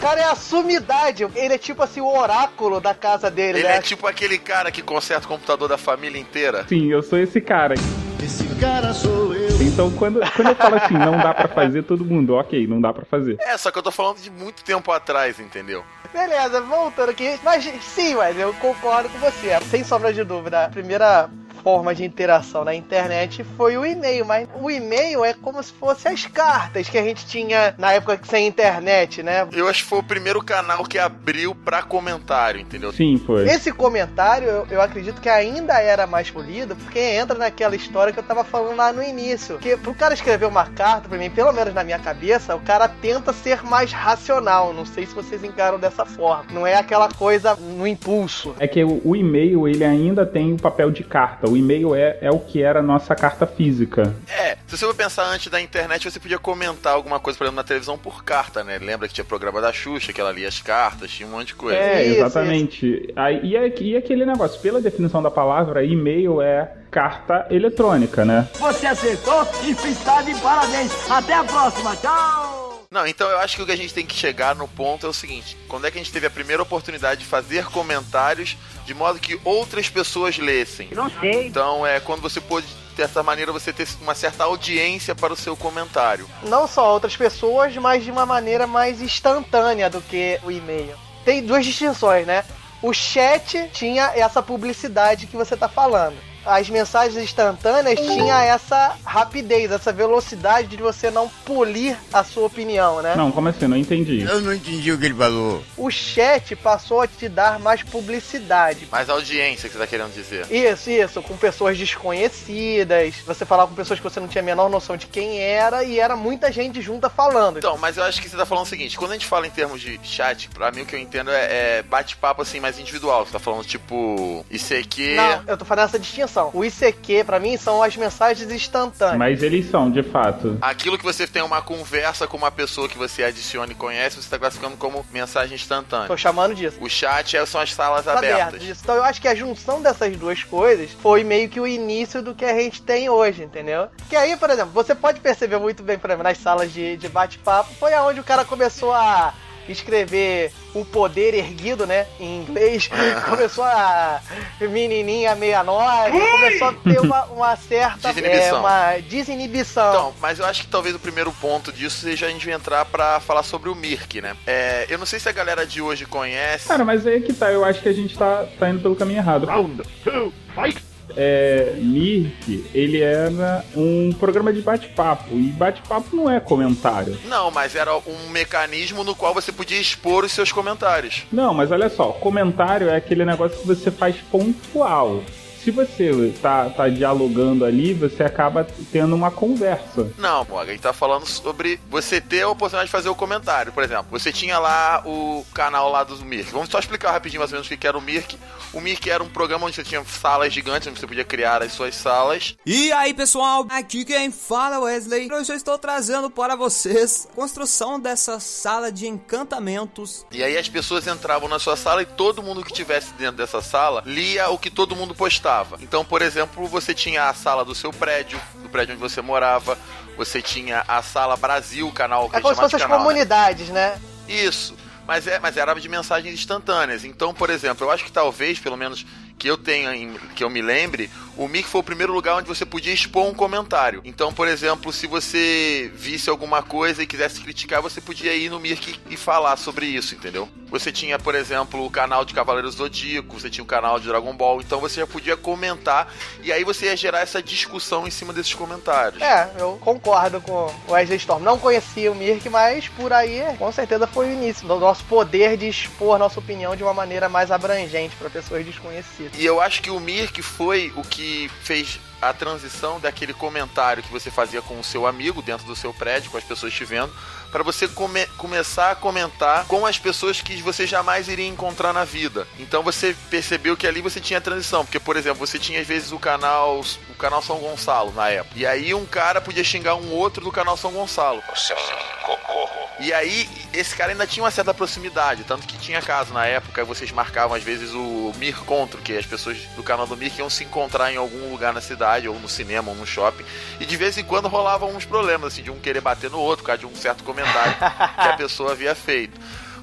[SPEAKER 3] cara é a sumidade. Ele é tipo assim o oráculo da casa dele,
[SPEAKER 4] Ele
[SPEAKER 3] né?
[SPEAKER 4] é tipo aquele cara que conserta o computador da família inteira.
[SPEAKER 2] Sim, eu sou esse cara.
[SPEAKER 15] Esse cara sou eu.
[SPEAKER 2] Então, quando, quando eu falo assim, não dá para fazer, todo mundo, ok, não dá para fazer.
[SPEAKER 4] É, só que eu tô falando de muito tempo atrás, entendeu?
[SPEAKER 3] Beleza, voltando aqui. Mas sim, mas eu concordo com você. Sem sombra de dúvida. A primeira forma de interação na internet foi o e-mail, mas o e-mail é como se fosse as cartas que a gente tinha na época sem internet, né?
[SPEAKER 4] Eu acho que foi o primeiro canal que abriu pra comentário, entendeu?
[SPEAKER 2] Sim, foi.
[SPEAKER 3] Esse comentário, eu, eu acredito que ainda era mais polido, porque entra naquela história que eu tava falando lá no início. Que pro cara escrever uma carta, pra mim, pelo menos na minha cabeça, o cara tenta ser mais racional. Não sei se vocês encaram dessa forma. Não é aquela coisa no impulso.
[SPEAKER 2] É que o, o e-mail, ele ainda tem o papel de carta. O e-mail é, é o que era a nossa carta física.
[SPEAKER 4] É, se você for pensar antes da internet, você podia comentar alguma coisa, por exemplo, na televisão por carta, né? Lembra que tinha programa da Xuxa, que ela lia as cartas, tinha um monte de coisa.
[SPEAKER 2] É, isso, exatamente. Isso. Aí, e, e aquele negócio, pela definição da palavra, e-mail é carta eletrônica, né?
[SPEAKER 15] Você acertou e está de parabéns. Até a próxima. Tchau!
[SPEAKER 4] Não, então eu acho que o que a gente tem que chegar no ponto é o seguinte: quando é que a gente teve a primeira oportunidade de fazer comentários de modo que outras pessoas lessem?
[SPEAKER 15] Não sei.
[SPEAKER 4] Então é quando você pôde dessa maneira você ter uma certa audiência para o seu comentário.
[SPEAKER 3] Não só outras pessoas, mas de uma maneira mais instantânea do que o e-mail. Tem duas distinções, né? O chat tinha essa publicidade que você está falando as mensagens instantâneas tinha essa rapidez, essa velocidade de você não polir a sua opinião, né?
[SPEAKER 2] Não, como assim? Não entendi.
[SPEAKER 15] Eu não entendi o que ele falou.
[SPEAKER 3] O chat passou a te dar mais publicidade.
[SPEAKER 4] Mais audiência que você tá querendo dizer.
[SPEAKER 3] Isso, isso, com pessoas desconhecidas. Você falava com pessoas que você não tinha a menor noção de quem era e era muita gente junta falando.
[SPEAKER 4] Então, mas eu acho que você tá falando o seguinte: quando a gente fala em termos de chat, pra mim o que eu entendo é, é bate-papo assim mais individual. Você tá falando tipo ICQ.
[SPEAKER 3] Não, eu tô fazendo essa distinção. O ICQ, para mim, são as mensagens instantâneas.
[SPEAKER 2] Mas eles são, de fato.
[SPEAKER 4] Aquilo que você tem uma conversa com uma pessoa que você adiciona e conhece, você tá classificando como mensagem instantânea.
[SPEAKER 3] Tô chamando disso.
[SPEAKER 4] O chat é, são as salas abertas.
[SPEAKER 3] Disso. Então eu acho que a junção dessas duas coisas foi meio que o início do que a gente tem hoje, entendeu? Que aí, por exemplo, você pode perceber muito bem, por exemplo, nas salas de, de bate-papo, foi aonde o cara começou a escrever o poder erguido, né, em inglês, começou a menininha 69, começou a ter uma, uma certa
[SPEAKER 4] desinibição.
[SPEAKER 3] É, uma desinibição.
[SPEAKER 4] Então, mas eu acho que talvez o primeiro ponto disso seja a gente entrar para falar sobre o Mirk, né? É, eu não sei se a galera de hoje conhece.
[SPEAKER 2] Cara, mas aí que tá, eu acho que a gente tá, tá indo pelo caminho errado.
[SPEAKER 5] Round two, fight!
[SPEAKER 2] É, Mirk, ele era um programa de bate-papo. E bate-papo não é comentário.
[SPEAKER 4] Não, mas era um mecanismo no qual você podia expor os seus comentários.
[SPEAKER 2] Não, mas olha só, comentário é aquele negócio que você faz pontual. Se você tá, tá dialogando ali, você acaba tendo uma conversa.
[SPEAKER 4] Não, Morgan, a gente tá falando sobre você ter a oportunidade de fazer o comentário. Por exemplo, você tinha lá o canal lá do Mirk. Vamos só explicar rapidinho mais ou menos o que era o Mirk. O Mirk era um programa onde você tinha salas gigantes, onde você podia criar as suas salas.
[SPEAKER 14] E aí, pessoal, aqui quem fala é Wesley. Hoje eu estou trazendo para vocês a construção dessa sala de encantamentos.
[SPEAKER 4] E aí as pessoas entravam na sua sala e todo mundo que tivesse dentro dessa sala lia o que todo mundo postava. Então, por exemplo, você tinha a sala do seu prédio, do prédio onde você morava, você tinha a sala Brasil, canal que
[SPEAKER 3] É como se fossem as
[SPEAKER 4] né?
[SPEAKER 3] comunidades, né?
[SPEAKER 4] Isso. Mas, é, mas era de mensagens instantâneas. Então, por exemplo, eu acho que talvez, pelo menos que eu tenha, em- que eu me lembre, o Mic foi o primeiro lugar onde você podia expor um comentário. Então, por exemplo, se você visse alguma coisa e quisesse criticar, você podia ir no Mirk e falar sobre isso, entendeu? Você tinha, por exemplo, o canal de Cavaleiros Zodíaco, você tinha o canal de Dragon Ball, então você já podia comentar e aí você ia gerar essa discussão em cima desses comentários.
[SPEAKER 3] É, eu concordo com o Wesley Storm. Não conhecia o Mirk, mas por aí com certeza foi o início do nosso poder de expor nossa opinião de uma maneira mais abrangente para pessoas desconhecidas.
[SPEAKER 4] E eu acho que o Mirk foi o que fez a transição daquele comentário que você fazia com o seu amigo dentro do seu prédio, com as pessoas te vendo, para você come- começar a comentar com as pessoas que você jamais iria encontrar na vida. Então você percebeu que ali você tinha transição, porque por exemplo, você tinha às vezes o canal o canal São Gonçalo na época. E aí um cara podia xingar um outro do canal São Gonçalo. E aí, esse cara ainda tinha uma certa proximidade, tanto que tinha caso na época, vocês marcavam às vezes o Mir Contro, que as pessoas do canal do Mir iam se encontrar em algum lugar na cidade, ou no cinema, ou no shopping, e de vez em quando rolavam uns problemas, assim, de um querer bater no outro, por causa de um certo comentário que a pessoa havia feito.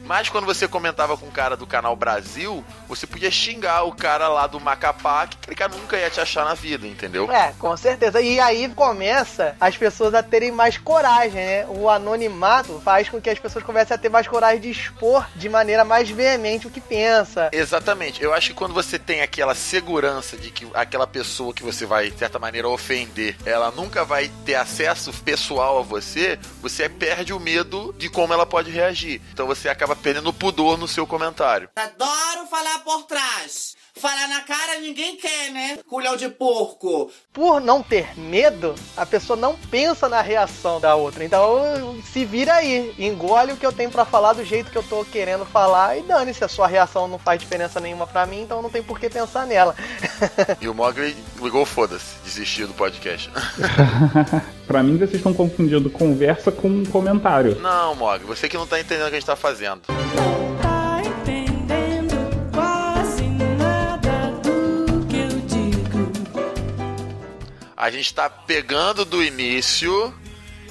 [SPEAKER 4] Mas quando você comentava com o cara do canal Brasil, você podia xingar o cara lá do Macapá, que aquele cara nunca ia te achar na vida, entendeu?
[SPEAKER 3] É, com certeza. E aí começa as pessoas a terem mais coragem, né? O anonimato faz com que as pessoas comecem a ter mais coragem de expor de maneira mais veemente o que pensa.
[SPEAKER 4] Exatamente. Eu acho que quando você tem aquela segurança de que aquela pessoa que você vai, de certa maneira, ofender, ela nunca vai ter acesso pessoal a você, você perde o medo de como ela pode reagir. Então você acaba perdendo pudor no seu comentário.
[SPEAKER 16] Adoro falar por trás. Falar na cara ninguém quer, né? Culhão de porco.
[SPEAKER 3] Por não ter medo, a pessoa não pensa na reação da outra. Então se vira aí, engole o que eu tenho pra falar do jeito que eu tô querendo falar e dane-se, a sua reação não faz diferença nenhuma pra mim, então não tem por que pensar nela.
[SPEAKER 4] E o Mogli ligou, foda-se, desistiu do podcast.
[SPEAKER 2] pra mim, vocês estão confundindo conversa com comentário.
[SPEAKER 4] não, Mogli, você que não tá entendendo o que a gente tá fazendo. A gente tá pegando do início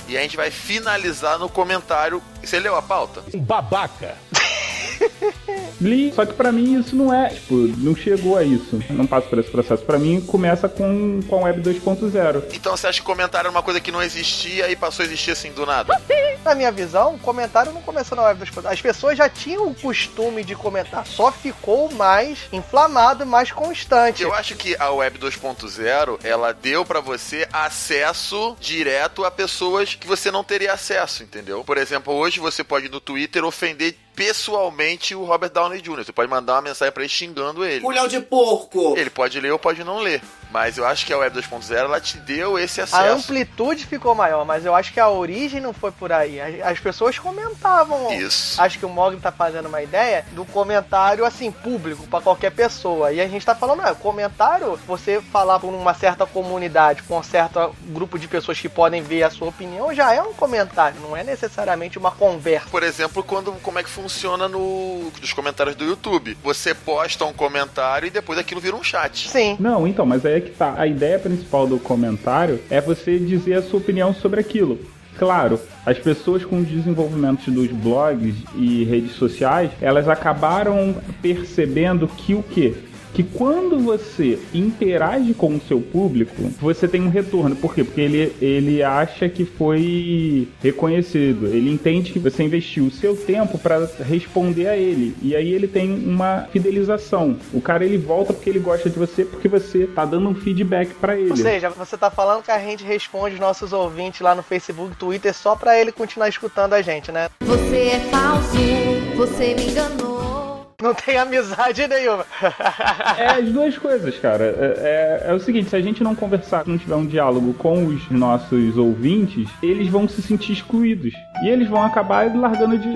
[SPEAKER 4] e a gente vai finalizar no comentário. Você leu a pauta?
[SPEAKER 2] Um babaca. Li, só que pra mim isso não é, tipo, não chegou a isso. Eu não passo por esse processo. Pra mim começa com, com a Web 2.0.
[SPEAKER 4] Então você acha que comentário era uma coisa que não existia e passou a existir assim do nada?
[SPEAKER 3] Na minha visão, o comentário não começou na web dos As pessoas já tinham o costume de comentar, só ficou mais inflamado e mais constante.
[SPEAKER 4] Eu acho que a Web 2.0 ela deu pra você acesso direto a pessoas que você não teria acesso, entendeu? Por exemplo, hoje você pode no Twitter ofender pessoalmente o Robert Downey Jr. Você pode mandar uma mensagem pra ele xingando ele.
[SPEAKER 16] Culhão de porco.
[SPEAKER 4] Ele pode ler ou pode não ler. Mas eu acho que a Web 2.0 ela te deu esse
[SPEAKER 3] A
[SPEAKER 4] acesso.
[SPEAKER 3] amplitude ficou maior, mas eu acho que a origem não foi por aí. As, as pessoas comentavam.
[SPEAKER 4] Isso.
[SPEAKER 3] Acho que o Mogli tá fazendo uma ideia do comentário assim público pra qualquer pessoa. E a gente tá falando, ah, comentário, você falar por uma certa comunidade, com um certo grupo de pessoas que podem ver a sua opinião, já é um comentário, não é necessariamente uma conversa.
[SPEAKER 4] Por exemplo, quando como é que funciona no nos comentários do YouTube. Você posta um comentário e depois aquilo vira um chat.
[SPEAKER 3] Sim.
[SPEAKER 2] Não, então, mas aí é que tá. A ideia principal do comentário é você dizer a sua opinião sobre aquilo. Claro, as pessoas com o desenvolvimento dos blogs e redes sociais, elas acabaram percebendo que o quê? Que quando você interage com o seu público, você tem um retorno. Por quê? Porque ele, ele acha que foi reconhecido. Ele entende que você investiu o seu tempo para responder a ele. E aí ele tem uma fidelização. O cara ele volta porque ele gosta de você, porque você tá dando um feedback para ele.
[SPEAKER 3] Ou seja, você tá falando que a gente responde os nossos ouvintes lá no Facebook, Twitter, só pra ele continuar escutando a gente, né?
[SPEAKER 17] Você é falso, você me enganou.
[SPEAKER 3] Não tem amizade nenhuma.
[SPEAKER 2] É as duas coisas, cara. É, é- é o seguinte, se a gente não conversar, não tiver um diálogo com os nossos ouvintes, eles vão se sentir excluídos. E eles vão acabar largando de,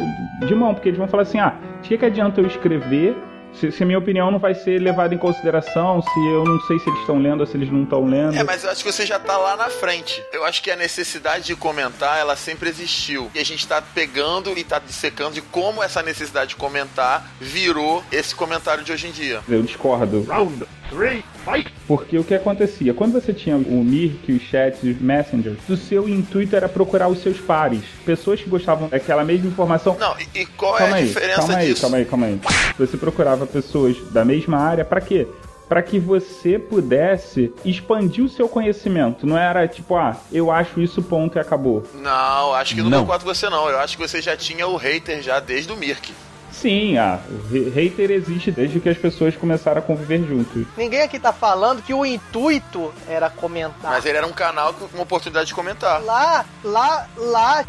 [SPEAKER 2] de mão, porque eles vão falar assim, ah, de que, que adianta eu escrever se, se a minha opinião não vai ser levada em consideração, se eu não sei se eles estão lendo ou se eles não estão lendo.
[SPEAKER 4] É, mas eu acho que você já tá lá na frente. Eu acho que a necessidade de comentar, ela sempre existiu. E a gente tá pegando e tá dissecando de como essa necessidade de comentar virou esse comentário de hoje em dia.
[SPEAKER 2] Eu discordo.
[SPEAKER 4] Round three, fight!
[SPEAKER 2] Porque o que acontecia? Quando você tinha o Mirk, os chats, os messengers, o seu intuito era procurar os seus pares. Pessoas que gostavam daquela mesma informação.
[SPEAKER 4] Não, e, e qual
[SPEAKER 2] calma
[SPEAKER 4] é a
[SPEAKER 2] aí,
[SPEAKER 4] diferença
[SPEAKER 2] calma aí,
[SPEAKER 4] disso?
[SPEAKER 2] calma aí, calma aí. Você procurava pessoas da mesma área pra quê? Pra que você pudesse expandir o seu conhecimento. Não era tipo, ah, eu acho isso, ponto e acabou.
[SPEAKER 4] Não, acho que não,
[SPEAKER 2] Não.
[SPEAKER 4] concordo com você não. Eu acho que você já tinha o hater já desde o Mirk.
[SPEAKER 2] Sim, ah, o ha- hater existe desde que as pessoas começaram a conviver juntos.
[SPEAKER 3] Ninguém aqui tá falando que o intuito era comentar.
[SPEAKER 4] Mas ele era um canal com uma oportunidade de comentar.
[SPEAKER 3] Lá, lá, lá.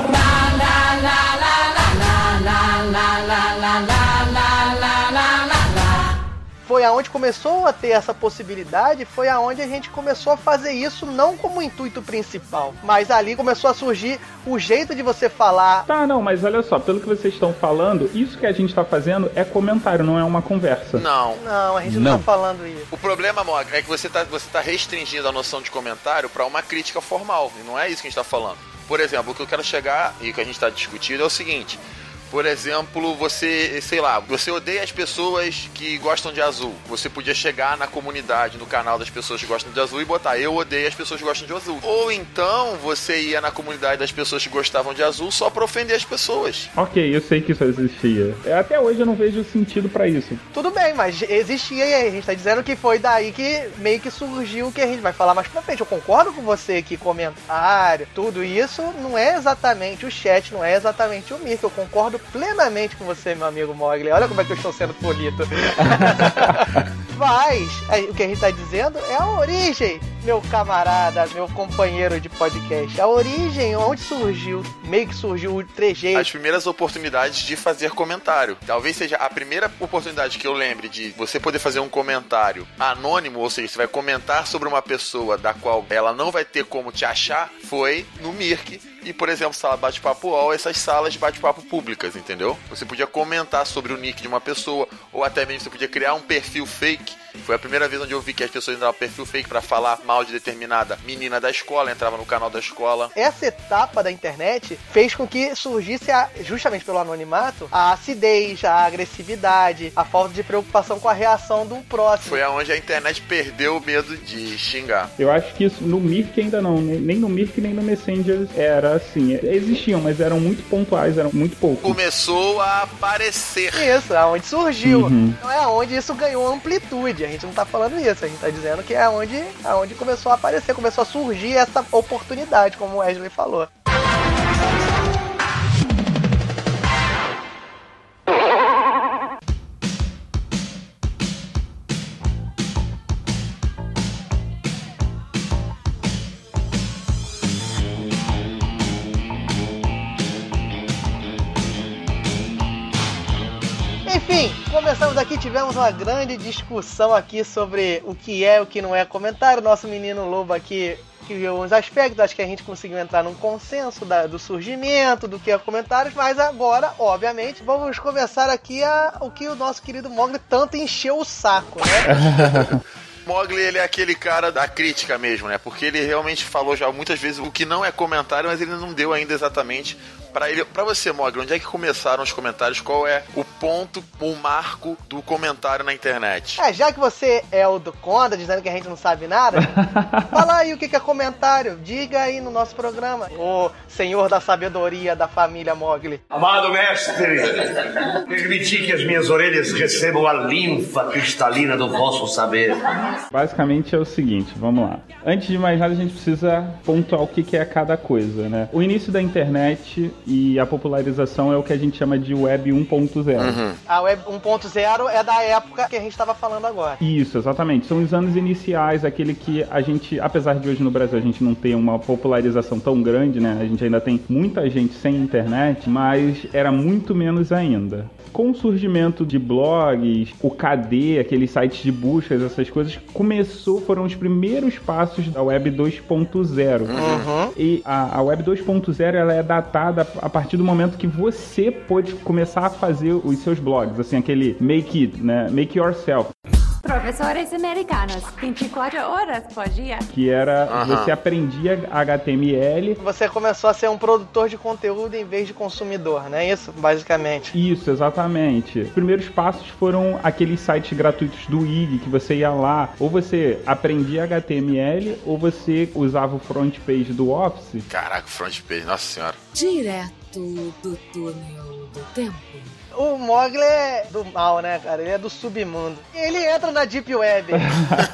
[SPEAKER 3] Foi aonde começou a ter essa possibilidade, foi aonde a gente começou a fazer isso não como intuito principal, mas ali começou a surgir o jeito de você falar.
[SPEAKER 2] Tá, não, mas olha só, pelo que vocês estão falando, isso que a gente tá fazendo é comentário, não é uma conversa.
[SPEAKER 4] Não.
[SPEAKER 3] Não, a gente não,
[SPEAKER 2] Não.
[SPEAKER 3] tá falando isso.
[SPEAKER 4] O problema, Mogra, é que você tá, você tá restringindo a noção de comentário pra uma crítica formal. E não é isso que a gente tá falando. Por exemplo, o que eu quero chegar e o que a gente tá discutindo é o seguinte. Por exemplo, você, sei lá, você odeia as pessoas que gostam de azul. Você podia chegar na comunidade, no canal das pessoas que gostam de azul e botar eu odeio as pessoas que gostam de azul. Ou então você ia na comunidade das pessoas que gostavam de azul só pra ofender as pessoas.
[SPEAKER 2] Ok, eu sei que isso existia. É, Até hoje eu não vejo sentido pra isso.
[SPEAKER 3] Tudo bem, mas existia e a gente tá dizendo que foi daí que meio que surgiu o que a gente vai falar mais pra frente. Eu concordo com você que comentário, tudo isso não é exatamente o chat, não é exatamente o Mirk. Eu concordo plenamente com você, meu amigo Mogli. Olha como é que eu estou sendo bonito. Mas aí, o que a gente tá dizendo é a origem, meu camarada, meu companheiro de podcast. A origem, onde surgiu, meio que surgiu o trejeito.
[SPEAKER 4] As primeiras oportunidades de fazer comentário. Talvez seja a primeira oportunidade que eu lembre de você poder fazer um comentário anônimo, ou seja, você vai comentar sobre uma pessoa da qual ela não vai ter como te achar, foi no Mirk. E, por exemplo, sala bate-papo UOL, essas salas de bate-papo públicas, entendeu? Você podia comentar sobre o nick de uma pessoa, ou até mesmo você podia criar um perfil fake. Foi a primeira vez onde eu vi que as pessoas entravam perfil fake pra falar mal de determinada menina da escola, entrava no canal da escola.
[SPEAKER 3] essa etapa da internet fez com que surgisse, a- justamente pelo anonimato, a acidez, a agressividade, a falta de preocupação com a reação do próximo.
[SPEAKER 4] Foi aonde a internet perdeu o medo de xingar.
[SPEAKER 2] Eu acho que isso no Mirk ainda não, nem nem no Mirk nem no Messenger era assim. Existiam, mas eram muito pontuais, eram muito poucos.
[SPEAKER 4] Começou a aparecer.
[SPEAKER 3] Isso, é onde surgiu.
[SPEAKER 2] Uhum.
[SPEAKER 3] Não é onde isso ganhou amplitude. A gente não tá falando isso. A gente tá dizendo que é onde, é onde começou a aparecer, começou a surgir essa oportunidade, como o Wesley falou. Aqui, tivemos uma grande discussão aqui sobre o que é o que não é comentário. Nosso menino Lobo aqui que viu uns aspectos, acho que a gente conseguiu entrar num consenso da- do surgimento, do que é comentários, mas agora, obviamente, vamos começar aqui a, o que o nosso querido Mogli tanto encheu o saco, né?
[SPEAKER 4] Mogli, ele é aquele cara da crítica mesmo, né? Porque ele realmente falou já muitas vezes o que não é comentário, mas ele não deu ainda exatamente para ele. Para você, Mogli, onde é que começaram os comentários? Qual é o ponto, o marco do comentário na internet?
[SPEAKER 3] É, já que você é o do Conda, dizendo que a gente não sabe nada, fala aí o que é comentário. Diga aí no nosso programa. O senhor da sabedoria da família Mogli.
[SPEAKER 15] Amado mestre, permiti que as minhas orelhas recebam a linfa cristalina do vosso saber.
[SPEAKER 2] Basicamente é o seguinte, vamos lá. Antes de mais nada, a gente precisa pontuar o que é cada coisa, né? O início da internet e a popularização é o que a gente chama de Web 1.0.
[SPEAKER 3] A Web 1.0 é da época que a gente estava falando agora.
[SPEAKER 2] Isso, exatamente. São os anos iniciais, aquele que a gente, apesar de hoje no Brasil a gente não ter uma popularização tão grande, né? A gente ainda tem muita gente sem internet, mas era muito menos ainda. Com o surgimento de blogs, o KD, aqueles sites de buscas, essas coisas, começou, foram os primeiros passos da Web 2.0.
[SPEAKER 3] Uhum.
[SPEAKER 2] E a, a Web 2.0 ela é datada a partir do momento que você pôde começar a fazer os seus blogs, assim, aquele make it, né? Make yourself.
[SPEAKER 17] Professores americanos, 24 horas por dia.
[SPEAKER 2] Que era
[SPEAKER 3] Aham.
[SPEAKER 2] você aprendia HTML.
[SPEAKER 3] Você começou a ser um produtor de conteúdo em vez de consumidor, não é isso? Basicamente.
[SPEAKER 2] Isso, exatamente. Os primeiros passos foram aqueles sites gratuitos do IG que você ia lá, ou você aprendia HTML, ou você usava o front page do Office.
[SPEAKER 4] Caraca, front page, nossa senhora.
[SPEAKER 18] Direto do túnel do tempo.
[SPEAKER 3] O Mogli é do mal, né, cara? Ele é do submundo. Ele entra na Deep Web.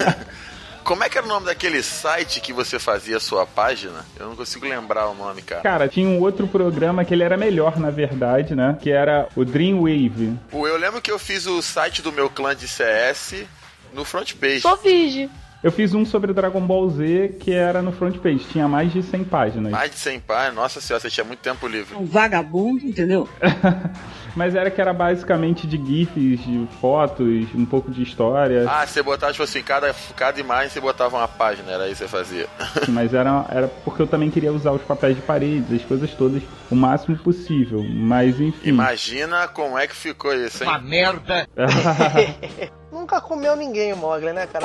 [SPEAKER 4] Como é que era o nome daquele site que você fazia a sua página? Eu não consigo lembrar o nome, cara.
[SPEAKER 2] Cara, tinha um outro programa que ele era melhor, na verdade, né? Que era o Dreamwave.
[SPEAKER 4] Pô, Eu lembro que eu fiz o site do meu clã de CS no front page.
[SPEAKER 17] Só vige.
[SPEAKER 2] Eu fiz um sobre Dragon Ball Z que era no front page, tinha mais de 100 páginas.
[SPEAKER 4] Mais de 100 páginas. Nossa senhora, você tinha muito tempo livre.
[SPEAKER 13] Um vagabundo, entendeu?
[SPEAKER 2] Mas era que era basicamente de GIFs, de fotos, um pouco de história.
[SPEAKER 4] Ah, você botava, tipo assim, cada, cada imagem você botava uma página, era isso que você fazia.
[SPEAKER 2] Mas era, era porque eu também queria usar os papéis de parede, as coisas todas, o máximo possível. Mas enfim.
[SPEAKER 4] Imagina como é que ficou isso, hein? Uma
[SPEAKER 3] merda! Nunca comeu ninguém o Mogli, né, cara?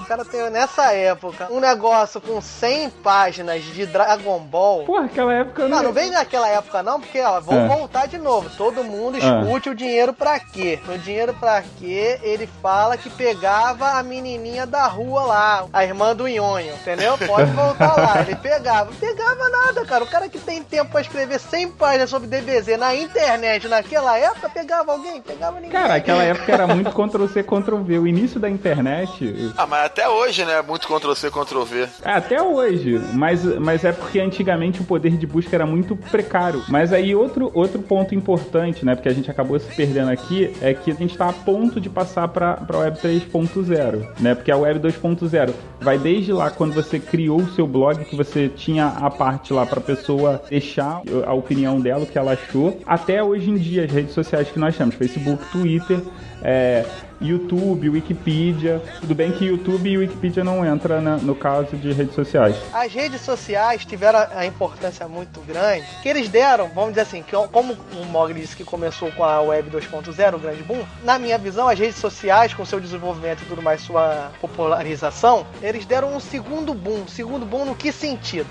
[SPEAKER 3] o cara tem nessa época um negócio com 100 páginas de Dragon Ball.
[SPEAKER 2] Pô, aquela época
[SPEAKER 3] não. Não, vem naquela época não, porque ó, vou
[SPEAKER 2] É.
[SPEAKER 3] voltar de novo. Todo mundo escute o dinheiro pra quê? O dinheiro pra quê? Ele fala que pegava a menininha da rua lá, a irmã do Nhonho, entendeu? Pode voltar lá. Ele pegava. Pegava nada, cara. O cara que tem tempo pra escrever 100 páginas sobre DBZ na internet naquela época, pegava alguém? Pegava ninguém.
[SPEAKER 2] Cara, aquela época era muito Ctrl-C, Ctrl-V. O início da internet.
[SPEAKER 4] Ah, mas até hoje, né? Muito Ctrl-C, Ctrl-V.
[SPEAKER 2] É, até hoje. Mas, mas é porque antigamente o poder de busca era muito precário. Mas aí outro, outro ponto importante, né? Porque a gente acabou se perdendo aqui, é que a gente tá a ponto de passar pra, pra Web 3.0, né? Porque a Web 2.0 vai desde lá quando você criou o seu blog, que você tinha a parte lá pra pessoa deixar a opinião dela, o que ela achou, até hoje em dia as redes sociais que nós temos, Facebook, Twitter, é, YouTube, Wikipedia. Tudo bem que YouTube e Wikipedia não entra no caso de redes sociais.
[SPEAKER 3] As redes sociais tiveram a importância muito grande, que eles deram, vamos dizer assim, que como o Mogli disse que começou com a Web 2.0, o grande boom, na minha visão, as redes sociais, com seu desenvolvimento e tudo mais, sua popularização, eles deram um segundo boom. Segundo boom no que sentido?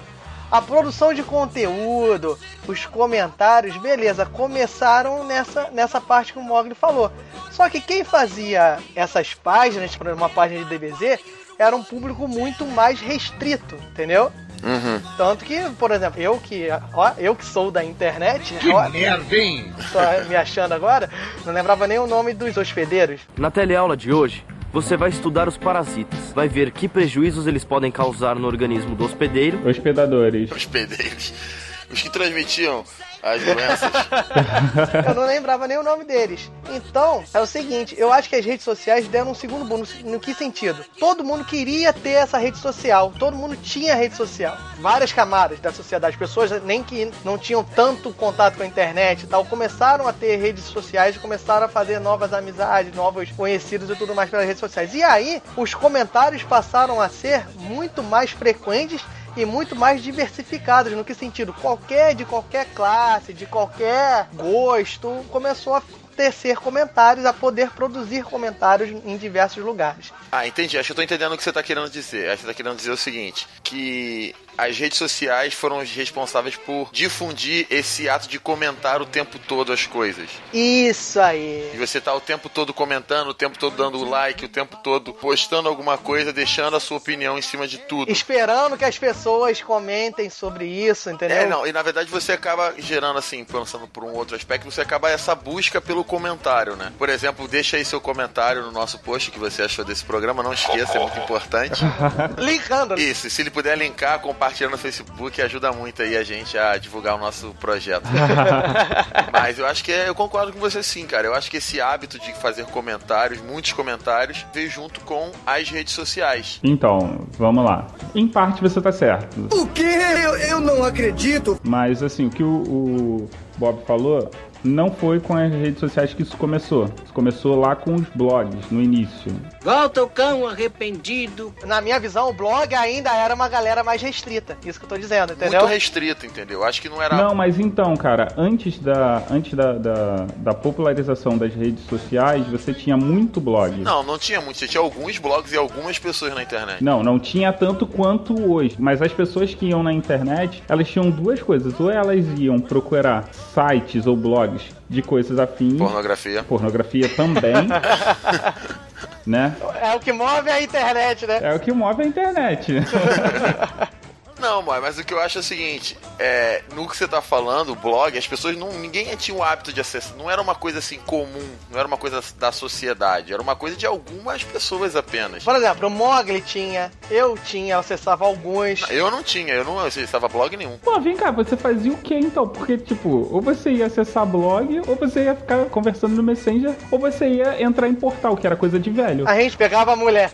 [SPEAKER 3] A produção de conteúdo, os comentários, beleza, começaram nessa, nessa parte que o Mogli falou. Só que quem fazia essas páginas, por exemplo, uma página de DBZ, era um público muito mais restrito, entendeu?
[SPEAKER 4] Uhum.
[SPEAKER 3] Tanto que, por exemplo, eu que, ó, eu que sou da internet,
[SPEAKER 15] Que
[SPEAKER 3] ó,
[SPEAKER 15] merda, hein?
[SPEAKER 3] tô me achando agora, não lembrava nem o nome dos hospedeiros.
[SPEAKER 19] Na teleaula de hoje, você vai estudar os parasitas. Vai ver que prejuízos eles podem causar no organismo do hospedeiro.
[SPEAKER 2] Hospedadores.
[SPEAKER 4] Hospedeiros. Os que transmitiam as doenças.
[SPEAKER 3] Eu não lembrava nem o nome deles. Então, é o seguinte, eu acho que as redes sociais deram um segundo boom. No, no que sentido? Todo mundo queria ter essa rede social. Todo mundo tinha rede social. Várias camadas da sociedade. Pessoas nem que não tinham tanto contato com a internet e tal, começaram a ter redes sociais e começaram a fazer novas amizades, novos conhecidos e tudo mais pelas redes sociais. E aí, os comentários passaram a ser muito mais frequentes e muito mais diversificados. No que sentido? Qualquer de qualquer classe, de qualquer gosto, começou a tecer comentários, a poder produzir comentários em diversos lugares.
[SPEAKER 4] Ah, entendi. Acho que eu tô entendendo o que você tá querendo dizer. Acho que você tá querendo dizer o seguinte: que as redes sociais foram responsáveis por difundir esse ato de comentar o tempo todo as coisas.
[SPEAKER 3] Isso aí.
[SPEAKER 4] E você tá o tempo todo comentando, o tempo todo dando like, o tempo todo postando alguma coisa, deixando a sua opinião em cima de tudo.
[SPEAKER 3] Esperando que as pessoas comentem sobre isso, entendeu?
[SPEAKER 4] É, não, e na verdade você acaba gerando assim, pensando por um outro aspecto, você acaba essa busca pelo comentário, né? Por exemplo, deixa aí seu comentário no nosso post que você achou desse programa, não esqueça, é muito importante.
[SPEAKER 3] Linkando.
[SPEAKER 4] Isso, e se ele puder linkar, compartilhar compartilha no Facebook ajuda muito aí a gente a divulgar o nosso projeto. Mas eu acho que é, eu concordo com você sim, cara. Eu acho que esse hábito de fazer comentários, muitos comentários, veio junto com as redes sociais.
[SPEAKER 2] Então, vamos lá. Em parte você tá certo.
[SPEAKER 9] O quê? Eu, eu não acredito.
[SPEAKER 2] Mas assim, o que o, o Bob falou não foi com as redes sociais que isso começou. Isso começou lá com os blogs, no início.
[SPEAKER 3] Volta o cão arrependido. Na minha visão, o blog ainda era uma galera mais restrita. Isso que eu tô dizendo, entendeu?
[SPEAKER 4] Muito restrito, entendeu? Acho que não era.
[SPEAKER 2] Não, mas então, cara, antes da, antes da, da, da popularização das redes sociais, você tinha muito blog.
[SPEAKER 4] Não, não tinha muito. Você tinha alguns blogs e algumas pessoas na internet.
[SPEAKER 2] Não, não tinha tanto quanto hoje. Mas as pessoas que iam na internet, elas tinham duas coisas. Ou elas iam procurar sites ou blogs de coisas afins.
[SPEAKER 4] Pornografia.
[SPEAKER 2] Pornografia também. né?
[SPEAKER 3] É o que move a internet, né?
[SPEAKER 2] É o que move a internet.
[SPEAKER 4] Não, mas, mas o que eu acho é o seguinte, é, no que você tá falando, o blog, as pessoas não. Ninguém tinha o hábito de acessar. Não era uma coisa assim comum, não era uma coisa da sociedade, era uma coisa de algumas pessoas apenas.
[SPEAKER 3] Por exemplo, o Mogli tinha, eu tinha, eu acessava alguns.
[SPEAKER 4] Eu não tinha, eu não acessava blog nenhum.
[SPEAKER 2] Pô, vem cá, você fazia o que então? Porque, tipo, ou você ia acessar blog, ou você ia ficar conversando no Messenger, ou você ia entrar em portal, que era coisa de velho.
[SPEAKER 3] A gente pegava a mulher.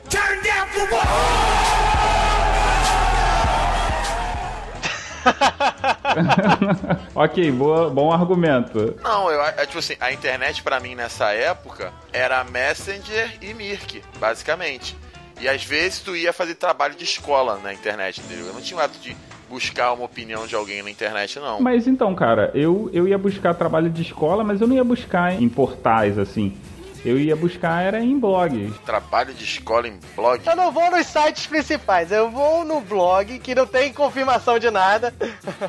[SPEAKER 2] ok, boa, bom argumento.
[SPEAKER 4] Não, eu é tipo assim, a internet pra mim nessa época era Messenger e Mirk, basicamente. E às vezes tu ia fazer trabalho de escola na internet, entendeu? Eu não tinha o hábito de buscar uma opinião de alguém na internet, não.
[SPEAKER 2] Mas então, cara, eu, eu ia buscar trabalho de escola, mas eu não ia buscar em portais, assim. Eu ia buscar era em blogs.
[SPEAKER 4] Trabalho de escola em blog?
[SPEAKER 3] Eu não vou nos sites principais, eu vou no blog que não tem confirmação de nada.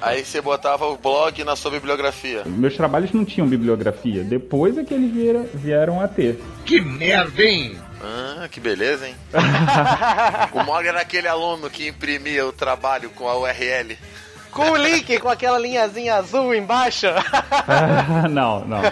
[SPEAKER 4] Aí você botava o blog na sua bibliografia.
[SPEAKER 2] Meus trabalhos não tinham bibliografia. Depois é que eles vieram, vieram a ter.
[SPEAKER 15] Que merda, hein?
[SPEAKER 4] Ah, que beleza, hein? o Mog era aquele aluno que imprimia o trabalho com a URL.
[SPEAKER 3] Com o link, com aquela linhazinha azul embaixo.
[SPEAKER 2] Ah, não, não.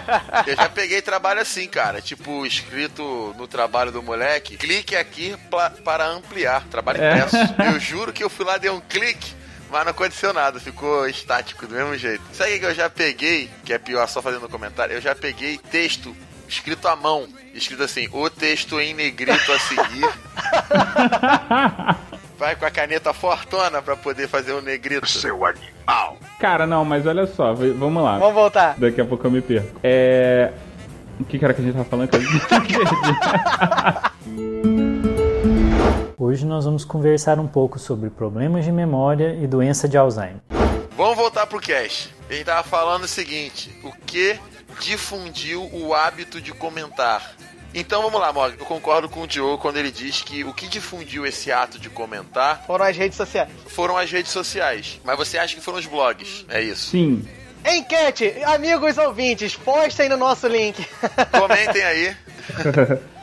[SPEAKER 4] Eu já peguei trabalho assim, cara. Tipo, escrito no trabalho do moleque, clique aqui pra, para ampliar. Trabalho
[SPEAKER 2] É.
[SPEAKER 4] impresso. Eu juro que eu fui lá, dei um clique, mas não aconteceu nada. Ficou estático do mesmo jeito. Sabe o que eu já peguei, que é pior só fazendo comentário? Eu já peguei texto escrito à mão. Escrito assim, o texto em negrito a seguir. Vai com a caneta fortona pra poder fazer o negrito.
[SPEAKER 15] Seu animal.
[SPEAKER 2] Cara, não, mas olha só, vamos lá.
[SPEAKER 3] Vamos voltar.
[SPEAKER 2] Daqui a pouco eu me perco. É. O que era que a gente tava falando? que
[SPEAKER 20] Hoje nós vamos conversar um pouco sobre problemas de memória e doença de Alzheimer.
[SPEAKER 4] Vamos voltar pro cast. A gente tava falando o seguinte: o que difundiu o hábito de comentar? Então vamos lá, Mog. Eu concordo com o Diogo quando ele diz que o que difundiu esse ato de comentar
[SPEAKER 3] Foram as redes sociais.
[SPEAKER 4] foram as redes sociais. Mas você acha que foram os blogs? É isso.
[SPEAKER 2] Sim.
[SPEAKER 3] Enquete, amigos ouvintes, postem no nosso link.
[SPEAKER 4] Comentem aí.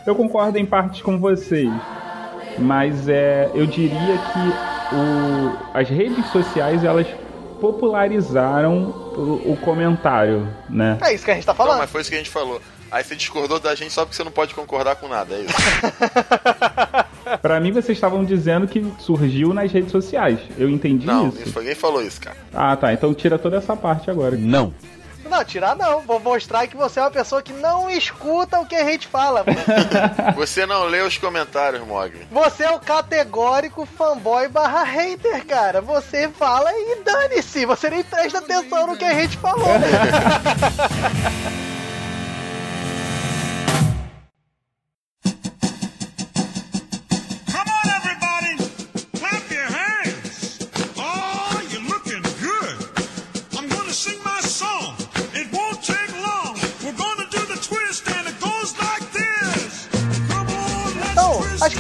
[SPEAKER 2] eu concordo em partes com vocês. Mas é, eu diria que o, as redes sociais elas popularizaram o, o comentário, né?
[SPEAKER 3] É isso que a gente tá falando.
[SPEAKER 4] Não, mas foi isso que a gente falou. Aí você discordou da gente só porque você não pode concordar com nada, é isso.
[SPEAKER 2] Pra mim vocês estavam dizendo que surgiu nas redes sociais. Eu entendi
[SPEAKER 4] Não,
[SPEAKER 2] isso.
[SPEAKER 4] ninguém falou isso, cara.
[SPEAKER 2] Ah, tá. Então tira toda essa parte agora.
[SPEAKER 10] Não.
[SPEAKER 3] Não, tirar não. Vou mostrar que você é uma pessoa que não escuta o que a gente fala.
[SPEAKER 4] Você não lê os comentários, Mogli.
[SPEAKER 3] Você é o categórico fanboy barra hater, cara. Você fala e dane-se. Você nem presta atenção no que a gente falou.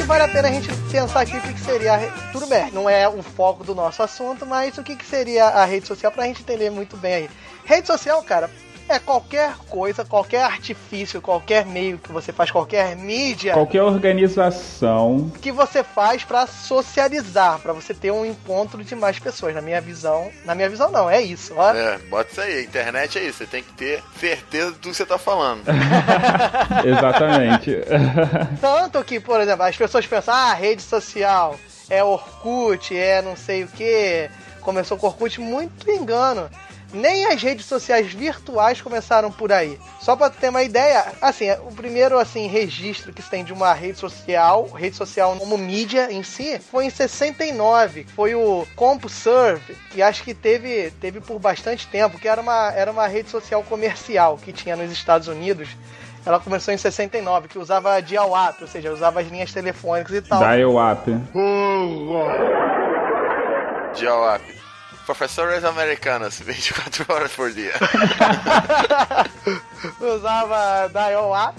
[SPEAKER 3] vale a pena a gente pensar aqui o que, que seria. re- Tudo bem, não é o foco do nosso assunto, mas o que, que seria a rede social pra gente entender muito bem aí. Rede social, cara, é qualquer coisa, qualquer artifício, qualquer meio que você faz, qualquer mídia
[SPEAKER 2] Qualquer organização.
[SPEAKER 3] que você faz pra socializar, pra você ter um encontro de mais pessoas. Na minha visão, na minha visão não, é isso, ó.
[SPEAKER 4] É, bota isso aí. A internet é isso. Você tem que ter certeza do que você tá falando.
[SPEAKER 2] Exatamente.
[SPEAKER 3] Tanto que, por exemplo, as pessoas pensam, ah, rede social. é Orkut, é não sei o que. Começou com Orkut, muito engano. Nem as redes sociais virtuais começaram por aí. Só pra ter uma ideia, assim, o primeiro assim registro que se tem de uma rede social, rede social como mídia em si, foi em 69. Foi o CompuServe, que acho que teve, teve por bastante tempo, que era uma, era uma rede social comercial que tinha nos Estados Unidos. Ela começou em 69, que usava dial-up, ou seja, usava as linhas telefônicas e tal.
[SPEAKER 2] Dial-up.
[SPEAKER 4] Dial-up. Professores americanos, 24 horas por dia.
[SPEAKER 3] usava dial-up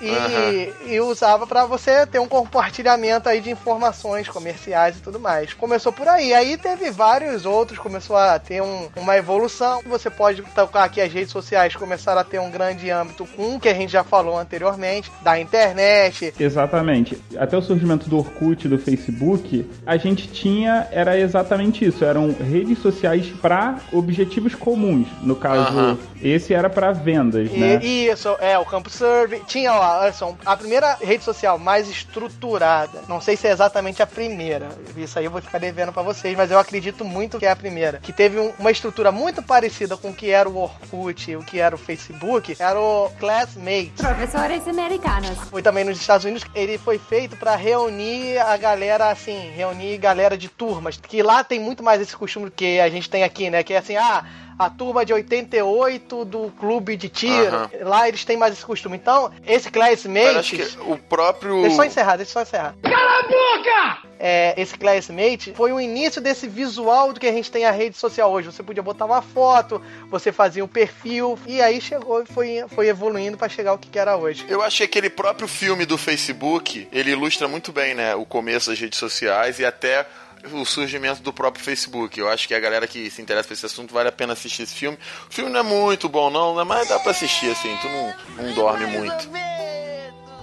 [SPEAKER 3] e,
[SPEAKER 4] Aham.
[SPEAKER 3] e usava pra você ter um compartilhamento aí de informações comerciais e tudo mais. Começou por aí, aí teve vários outros, começou a ter um- uma evolução. Você pode tocar aqui as redes sociais começaram a ter um grande âmbito com o que a gente já falou anteriormente, da internet.
[SPEAKER 2] Exatamente. Até o surgimento do Orkut, do Facebook, a gente tinha era exatamente isso. Eram redes sociais para objetivos comuns. No caso,
[SPEAKER 4] Aham.
[SPEAKER 2] esse era para vendas,
[SPEAKER 3] E,
[SPEAKER 2] né?
[SPEAKER 3] Isso, é, o CampoServe. Tinha, ó, olha só, a primeira rede social mais estruturada. Não sei se é exatamente a primeira. Isso aí eu vou ficar devendo pra vocês, mas eu acredito muito que é a primeira. Que teve um- uma estrutura muito parecida com o que era o Orkut e o que era o Facebook. Era o Classmates.
[SPEAKER 17] Professores americanos.
[SPEAKER 3] Foi também nos Estados Unidos. Ele foi feito pra reunir a galera, assim, reunir galera de turmas. Que lá tem muito mais esse costume que a gente tem aqui, né? Que é assim, ah, a turma de 88 do clube de tiro.
[SPEAKER 4] Aham.
[SPEAKER 3] Lá eles têm mais esse costume. Então, esse Classmates.
[SPEAKER 4] Acho que o próprio.
[SPEAKER 3] Deixa eu só encerrar, deixa eu só encerrar. Cala a boca! É, esse Classmate foi o início desse visual do que a gente tem a rede social hoje. Você podia botar uma foto, você fazia um perfil, e aí chegou e foi, foi evoluindo pra chegar ao que, que era hoje.
[SPEAKER 4] Eu achei que aquele próprio filme do Facebook, ele ilustra muito bem, né, o começo das redes sociais e até o surgimento do próprio Facebook. Eu acho que a galera que se interessa por esse assunto vale a pena assistir esse filme. O filme não é muito bom não, né, mas dá pra assistir assim, tu não, não dorme muito.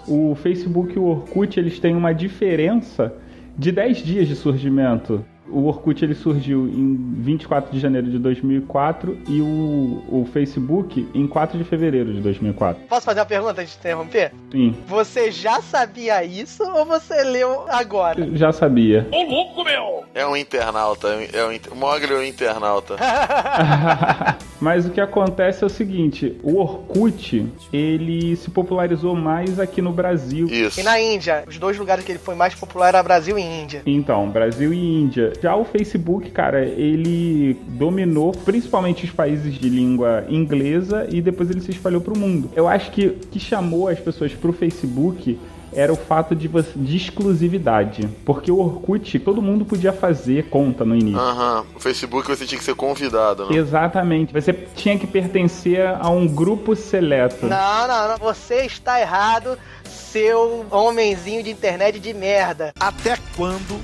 [SPEAKER 2] O Facebook e o Orkut, eles têm uma diferença de 10 dias de surgimento. O Orkut ele surgiu em 24 de janeiro de 2004 e o, o Facebook em 4 de fevereiro de 2004.
[SPEAKER 3] Posso fazer uma pergunta antes de interromper?
[SPEAKER 2] Sim,
[SPEAKER 3] Você já sabia isso ou você leu agora?
[SPEAKER 2] eu já sabia.
[SPEAKER 4] Ô louco, meu! É um internauta, é um, inter- o Mogli é um internauta.
[SPEAKER 2] Mas o que acontece é o seguinte, o Orkut, ele se popularizou mais aqui no Brasil.
[SPEAKER 3] E na Índia, os dois lugares que ele foi mais popular era Brasil e Índia.
[SPEAKER 2] Então, Brasil e Índia. Já o Facebook, cara, ele dominou principalmente os países de língua inglesa e depois ele se espalhou pro mundo. Eu acho que o que chamou as pessoas pro Facebook era o fato de, você- de exclusividade. Porque o Orkut, todo mundo podia fazer conta no início.
[SPEAKER 4] Aham, o Facebook você tinha que ser convidado, né?
[SPEAKER 2] Exatamente. Você tinha que pertencer a um grupo seleto.
[SPEAKER 3] Não, não, não. Você está errado, seu homenzinho de internet de merda.
[SPEAKER 21] Até quando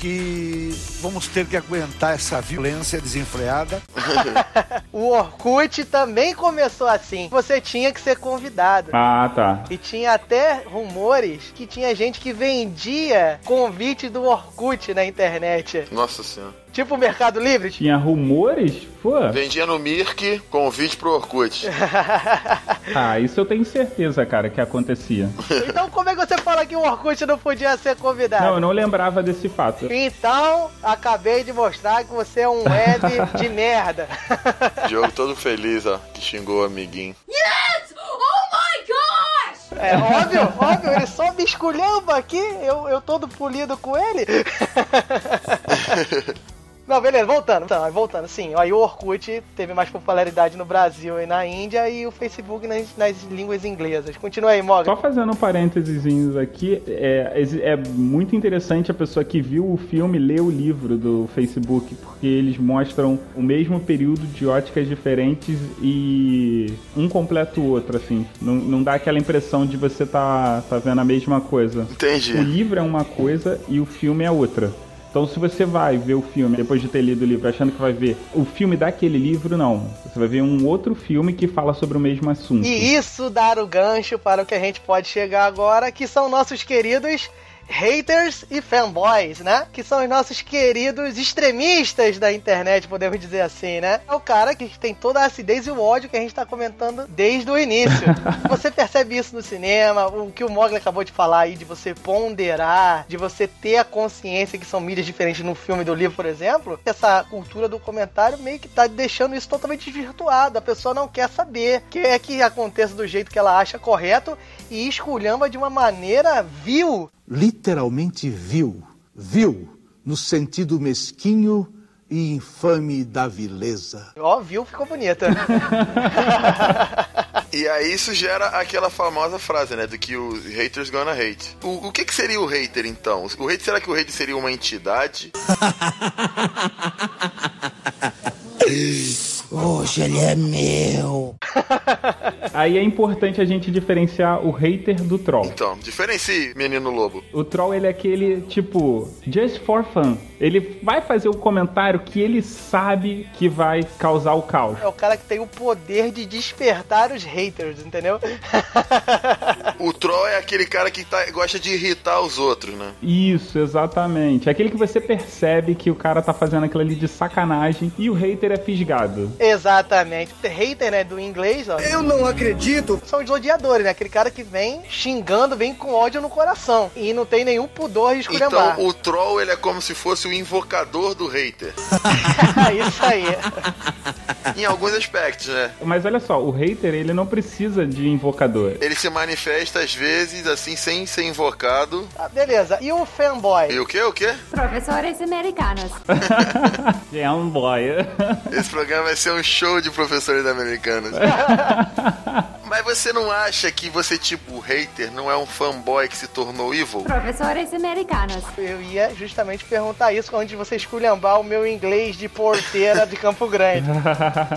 [SPEAKER 21] que vamos ter que aguentar essa violência desenfreada?
[SPEAKER 3] O Orkut também começou assim. Você tinha que ser convidado.
[SPEAKER 2] Ah, tá.
[SPEAKER 3] E tinha até rumores que tinha gente que vendia convite do Orkut na internet.
[SPEAKER 4] Nossa senhora.
[SPEAKER 3] Tipo o Mercado Livre.
[SPEAKER 2] Tinha rumores? Pô.
[SPEAKER 4] Vendia no Mirk convite pro Orkut.
[SPEAKER 2] Ah, isso eu tenho certeza, cara, que acontecia.
[SPEAKER 3] Então como é que você fala que o Orkut não podia ser convidado?
[SPEAKER 2] Não, eu não lembrava desse fato.
[SPEAKER 3] Então, acabei de mostrar que você é um web de merda.
[SPEAKER 4] Diogo todo feliz, ó, que xingou o amiguinho.
[SPEAKER 22] Yes! Oh my gosh!
[SPEAKER 3] É óbvio, óbvio, ele só me esculhamba aqui, eu, eu todo polido com ele. Não, beleza, voltando. Então, voltando, sim. Aí o Orkut teve mais popularidade no Brasil e na Índia e o Facebook nas, nas línguas inglesas. Continua aí, Morgan.
[SPEAKER 2] Só fazendo um parênteses aqui, é, é muito interessante a pessoa que viu o filme ler o livro do Facebook, porque eles mostram o mesmo período de óticas diferentes e um completa o outro, assim. Não, não dá aquela impressão de você tá, tá vendo a mesma coisa.
[SPEAKER 4] Entendi.
[SPEAKER 2] O livro é uma coisa e o filme é outra. Então, se você vai ver o filme depois de ter lido o livro achando que vai ver o filme daquele livro, não. Você vai ver um outro filme que fala sobre o mesmo assunto.
[SPEAKER 3] E isso dar o gancho para o que a gente pode chegar agora, que são nossos queridos haters e fanboys, né? Que são os nossos queridos extremistas da internet, podemos dizer assim, né? É o cara que tem toda a acidez e o ódio que a gente tá comentando desde o início. você percebe isso no cinema, o que o Mogli acabou de falar aí, de você ponderar, de você ter a consciência que são mídias diferentes no filme do livro, por exemplo. Essa cultura do comentário meio que tá deixando isso totalmente desvirtuado. A pessoa não quer saber, quer que aconteça do jeito que ela acha correto e esculhamba de uma maneira vil.
[SPEAKER 21] Literalmente vil. Vil, no sentido mesquinho e infame da vileza.
[SPEAKER 3] Ó, vil ficou bonita.
[SPEAKER 4] E aí isso gera aquela famosa frase, né? Do que os haters gonna hate. O, o que, que seria o hater, então? O hater, será que o hater seria uma entidade?
[SPEAKER 9] Hoje ele é meu.
[SPEAKER 2] Aí é importante a gente diferenciar o hater do troll.
[SPEAKER 4] Então, diferencie, menino lobo.
[SPEAKER 2] O troll, ele é aquele, tipo, just for fun. Ele vai fazer o comentário que ele sabe que vai causar o caos.
[SPEAKER 3] É o cara que tem o poder de despertar os haters, entendeu?
[SPEAKER 4] O troll é aquele cara que tá- gosta de irritar os outros, né?
[SPEAKER 2] Isso, exatamente. É aquele que você percebe que o cara tá fazendo aquilo ali de sacanagem e o hater é fisgado.
[SPEAKER 3] Exatamente. Hater, né, do inglês, ó.
[SPEAKER 9] Eu não acredito.
[SPEAKER 3] São os odiadores, né? Aquele cara que vem xingando, vem com ódio no coração. E não tem nenhum pudor de esculhambar.
[SPEAKER 4] Então o troll ele é como se fosse o invocador do hater.
[SPEAKER 3] Isso aí.
[SPEAKER 4] em alguns aspectos, né?
[SPEAKER 2] Mas olha só, o hater, ele não precisa de invocador.
[SPEAKER 4] Ele se manifesta às vezes assim sem ser invocado.
[SPEAKER 3] Ah, beleza. E o fanboy?
[SPEAKER 4] E o que? O que?
[SPEAKER 17] Profesores americanos.
[SPEAKER 2] É um boy.
[SPEAKER 4] Esse programa vai ser um show de professores americanos. Mas você não acha que você, tipo, hater, não é um fanboy que se tornou evil?
[SPEAKER 17] Profesores americanos.
[SPEAKER 3] Eu ia justamente perguntar isso antes de você esculhambar o meu inglês de porteira de Campo Grande.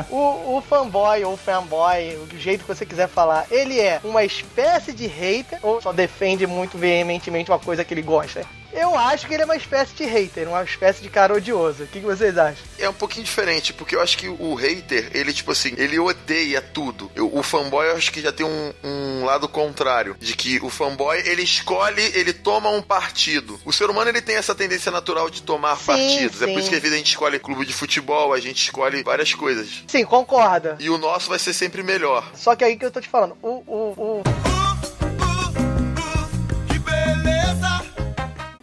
[SPEAKER 3] O, o fanboy ou fanboy, do jeito que você quiser falar, ele é uma espécie de hater ou só defende muito veementemente uma coisa que ele gosta? Eu acho que ele é uma espécie de hater, uma espécie de cara odioso. O que, que vocês acham?
[SPEAKER 4] É um pouquinho diferente, porque eu acho que o hater, ele, tipo assim, ele odeia tudo. Eu- o fanboy, eu acho que já tem um, um lado contrário. De que o fanboy, ele escolhe, ele toma um partido. O ser humano, ele tem essa tendência natural de tomar
[SPEAKER 3] Sim,
[SPEAKER 4] partidos. É por
[SPEAKER 3] sim.
[SPEAKER 4] isso que às vezes a gente escolhe clube de futebol, a gente escolhe várias coisas.
[SPEAKER 3] Sim, concorda.
[SPEAKER 4] E o nosso vai ser sempre melhor.
[SPEAKER 3] Só que aí que eu tô te falando, o, o, o...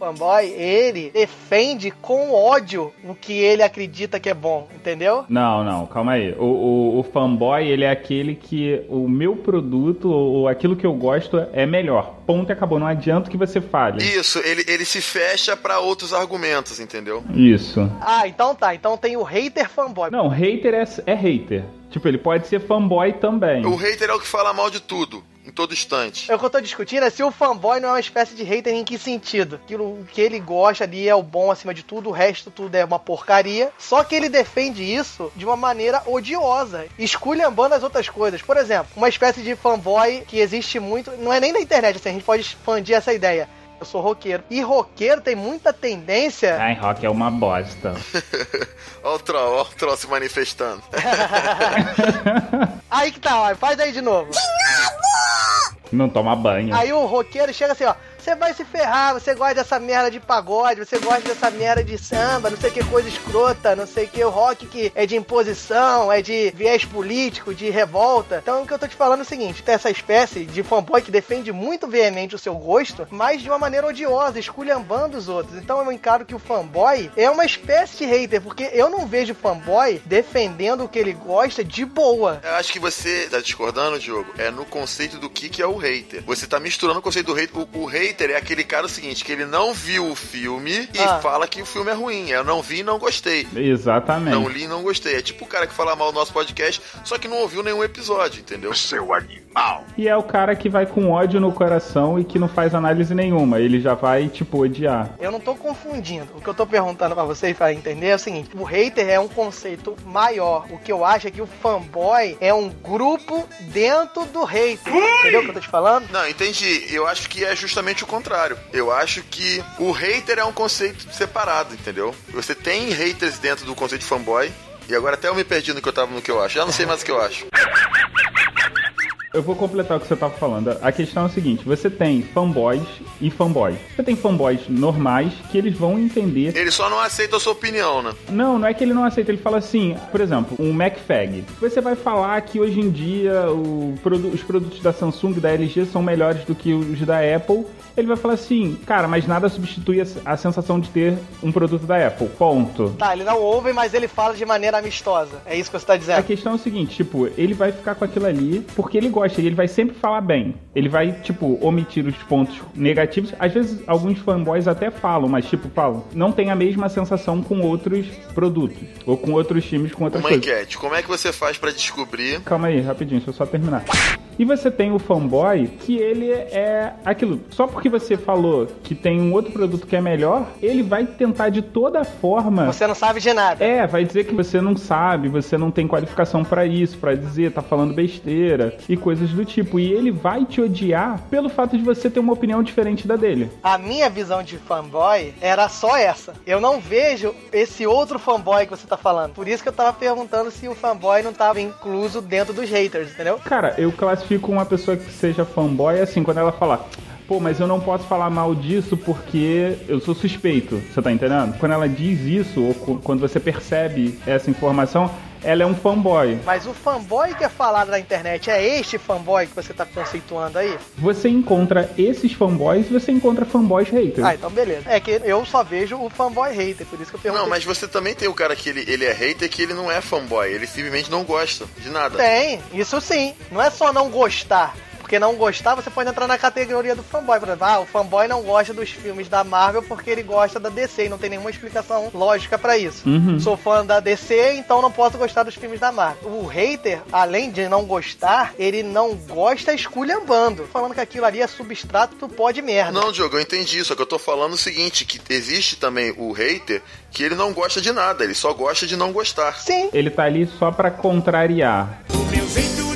[SPEAKER 3] fanboy, ele defende com ódio o que ele acredita que é bom, entendeu?
[SPEAKER 2] Não, não, calma aí. O, o, o fanboy, ele é aquele que o meu produto ou aquilo que eu gosto é melhor. Ponto e acabou. Não adianta que você fale.
[SPEAKER 4] Isso, ele, ele se fecha pra outros argumentos, entendeu?
[SPEAKER 2] Isso.
[SPEAKER 3] Ah, então tá. Então tem o hater fanboy.
[SPEAKER 2] Não, hater é, é hater. Tipo, ele pode ser fanboy também.
[SPEAKER 4] O hater é o que fala mal de tudo, em todo instante.
[SPEAKER 3] É O que eu tô discutindo é se o fanboy não é uma espécie de hater em que sentido. Aquilo que ele gosta ali é o bom acima de tudo, o resto tudo é uma porcaria. Só que ele defende isso de uma maneira odiosa, esculhambando as outras coisas. Por exemplo, uma espécie de fanboy que existe muito, não é nem na internet, assim, a gente pode expandir essa ideia. Eu sou roqueiro. E roqueiro tem muita tendência.
[SPEAKER 2] Ai, rock é uma bosta.
[SPEAKER 4] Ó o troll, ó o troll se manifestando.
[SPEAKER 3] Aí que tá, ó, faz aí de novo.
[SPEAKER 2] Não toma banho.
[SPEAKER 3] Aí o roqueiro chega assim, ó. Você vai se ferrar, você gosta dessa merda de pagode, você gosta dessa merda de samba, não sei que coisa escrota, não sei que, rock que é de imposição, é de viés político, de revolta. Então o que eu tô te falando é o seguinte, tem essa espécie de fanboy que defende muito veemente o seu gosto, mas de uma maneira odiosa, esculhambando os outros. Então eu encaro que o fanboy é uma espécie de hater, porque eu não vejo fanboy defendendo o que ele gosta de boa.
[SPEAKER 4] Eu acho que você tá discordando, Diogo, é no conceito do que, que é o hater. Você tá misturando o conceito do hater. O, o hater é aquele cara o seguinte, que ele não viu o filme e
[SPEAKER 3] Ah.
[SPEAKER 4] fala que o filme é ruim. Eu não vi e não gostei.
[SPEAKER 2] Exatamente.
[SPEAKER 4] Não li e não gostei. É tipo o cara que fala mal do nosso podcast, só que não ouviu nenhum episódio, entendeu? Seu animal.
[SPEAKER 2] E é o cara que vai com ódio no coração e que não faz análise nenhuma. Ele já vai, tipo, odiar.
[SPEAKER 3] Eu não tô confundindo. O que eu tô perguntando pra vocês pra entender é o seguinte: o hater é um conceito maior. O que eu acho é que o fanboy é um grupo dentro do hater. Entendeu o que eu tô te falando?
[SPEAKER 4] Não, entendi. Eu acho que é justamente o contrário. Eu acho que o hater é um conceito separado, entendeu? Você tem haters dentro do conceito de fanboy. E agora até eu me perdi no que eu tava no que eu acho. Já não sei mais o que eu acho.
[SPEAKER 2] Eu vou completar o que você tava falando. A questão é o seguinte: você tem fanboys e fanboys. Você tem fanboys normais que eles vão entender.
[SPEAKER 4] Ele só não aceita a sua opinião, né?
[SPEAKER 2] Não, não é que ele não aceita, ele fala assim, por exemplo, um MacFag. Você vai falar que hoje em dia produ- os produtos da Samsung e da LG são melhores do que os da Apple. Ele vai falar assim, cara, mas nada substitui a, a sensação de ter um produto da Apple. Ponto.
[SPEAKER 3] Tá, ele não ouve, mas ele fala de maneira amistosa. É isso que você tá
[SPEAKER 2] A
[SPEAKER 3] dizendo.
[SPEAKER 2] questão é o seguinte, tipo, ele vai ficar com aquilo ali porque ele gosta e ele vai sempre falar bem. Ele vai, tipo, omitir os pontos negativos. Às vezes, alguns fanboys até falam, mas, tipo, falam, não tem a mesma sensação com outros produtos. Ou com outros times, com outras
[SPEAKER 4] Uma
[SPEAKER 2] coisas.
[SPEAKER 4] enquete. Como é que você faz pra descobrir?
[SPEAKER 2] Calma aí, rapidinho, deixa eu só terminar. E você tem o fanboy, que ele é aquilo. Só porque você falou que tem um outro produto que é melhor, ele vai tentar de toda forma.
[SPEAKER 3] Você não sabe de nada.
[SPEAKER 2] É, vai dizer que você não sabe, você não tem qualificação pra isso, pra dizer, tá falando besteira e coisas do tipo. E ele vai te odiar pelo fato de você ter uma opinião diferente da dele.
[SPEAKER 3] A minha visão de fanboy era só essa. Eu não vejo esse outro fanboy que você tá falando. Por isso que eu tava perguntando se o fanboy não tava incluso dentro dos haters, entendeu?
[SPEAKER 2] Cara, eu classifico uma pessoa que seja fanboy assim, quando ela fala. Pô, mas eu não posso falar mal disso porque eu sou suspeito. Você tá entendendo? Quando ela diz isso, ou quando você percebe essa informação, ela é um fanboy.
[SPEAKER 3] Mas o fanboy que é falado na internet é este fanboy que você tá conceituando aí?
[SPEAKER 2] Você encontra esses fanboys e você encontra fanboys haters.
[SPEAKER 3] Ah, então beleza. É que eu só vejo o fanboy hater, por isso que eu perguntei.
[SPEAKER 4] Não, mas você também tem o cara que ele, ele é hater que ele não é fanboy. Ele simplesmente não gosta de nada.
[SPEAKER 3] Tem, isso sim. Não é só não gostar. Porque não gostar, você pode entrar na categoria do fanboy. Por exemplo, ah, o fanboy não gosta dos filmes da Marvel porque ele gosta da DC e não tem nenhuma explicação lógica pra isso.
[SPEAKER 2] Uhum.
[SPEAKER 3] Sou fã da DC, então não posso gostar dos filmes da Marvel. O hater, além de não gostar, ele não gosta esculhambando. Falando que aquilo ali é substrato do pó de merda.
[SPEAKER 4] Não, Diogo, eu entendi. Só que eu tô falando o seguinte: que existe também o hater que ele não gosta de nada, ele só gosta de não gostar.
[SPEAKER 3] Sim.
[SPEAKER 2] Ele tá ali só pra contrariar.
[SPEAKER 7] Meu jeito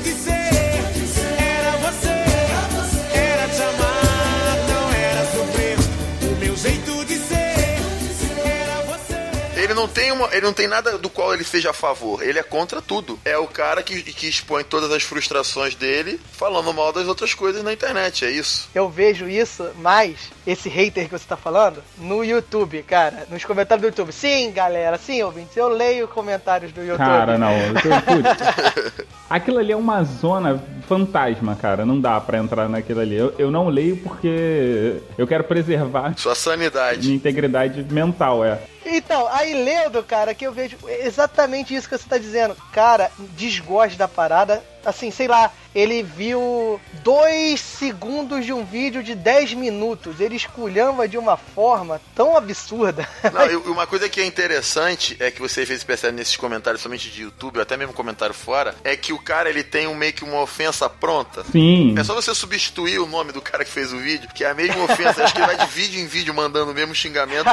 [SPEAKER 7] não
[SPEAKER 4] tem uma, ele não tem nada do qual ele seja a favor. Ele é contra tudo. É o cara que, que expõe todas as frustrações dele falando mal das outras coisas na internet. É isso.
[SPEAKER 3] Eu vejo isso mais, esse hater que você tá falando, no YouTube, cara. Nos comentários do YouTube. Sim, galera, sim, ouvintes. Eu leio comentários do YouTube.
[SPEAKER 2] Cara, não. putz. Aquilo ali é uma zona fantasma, cara. Não dá pra entrar naquilo ali. Eu, eu não leio porque eu quero preservar
[SPEAKER 4] Sua sanidade.
[SPEAKER 2] minha integridade mental, é.
[SPEAKER 3] Então, aí lendo, cara, que eu vejo exatamente isso que você tá dizendo. Cara, desgosto da parada. Assim, sei lá, ele viu dois segundos de um vídeo de 10 minutos. Ele esculhamba de uma forma tão absurda.
[SPEAKER 4] Não, e uma coisa que é interessante é que você vezes percebe nesses comentários, somente de YouTube, ou até mesmo comentário fora, é que o cara ele tem um meio que uma ofensa pronta.
[SPEAKER 2] Sim.
[SPEAKER 4] É só você substituir o nome do cara que fez o vídeo, que é a mesma ofensa. Acho que ele vai de vídeo em vídeo mandando o mesmo xingamento,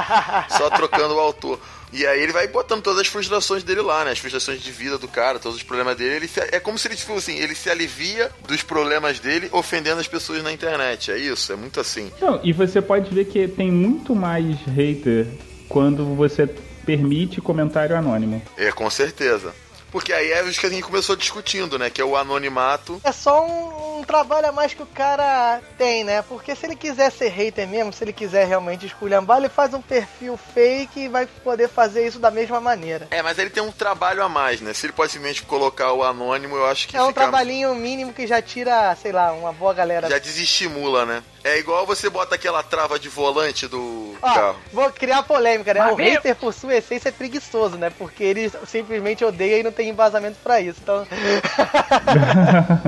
[SPEAKER 4] só trocando o autor. E aí ele vai botando todas as frustrações dele lá, né? As frustrações de vida do cara, todos os problemas dele. Ele se- é como se ele, tipo assim, ele se alivia dos problemas dele ofendendo as pessoas na internet. É isso, é muito assim.
[SPEAKER 2] Não, e você pode ver que tem muito mais hater quando você permite comentário anônimo.
[SPEAKER 4] É, com certeza. Porque aí é isso que a gente começou discutindo, né? Que é o anonimato.
[SPEAKER 3] É só um, um trabalho a mais que o cara tem, né? Porque se ele quiser ser hater mesmo, se ele quiser realmente esculhambar, ele faz um perfil fake e vai poder fazer isso da mesma maneira.
[SPEAKER 4] É, mas ele tem um trabalho a mais, né? Se ele pode simplesmente colocar o anônimo, eu acho que
[SPEAKER 3] É um
[SPEAKER 4] fica-
[SPEAKER 3] trabalhinho mínimo que já tira, sei lá, uma boa galera.
[SPEAKER 4] já desestimula, né? É igual você bota aquela trava de volante do
[SPEAKER 3] Ó,
[SPEAKER 4] carro.
[SPEAKER 3] vou criar polêmica, né?
[SPEAKER 4] Mas
[SPEAKER 3] o
[SPEAKER 4] meu-
[SPEAKER 3] hater, por sua essência, é preguiçoso, né? Porque ele simplesmente odeia e não tem embasamento pra isso. Então,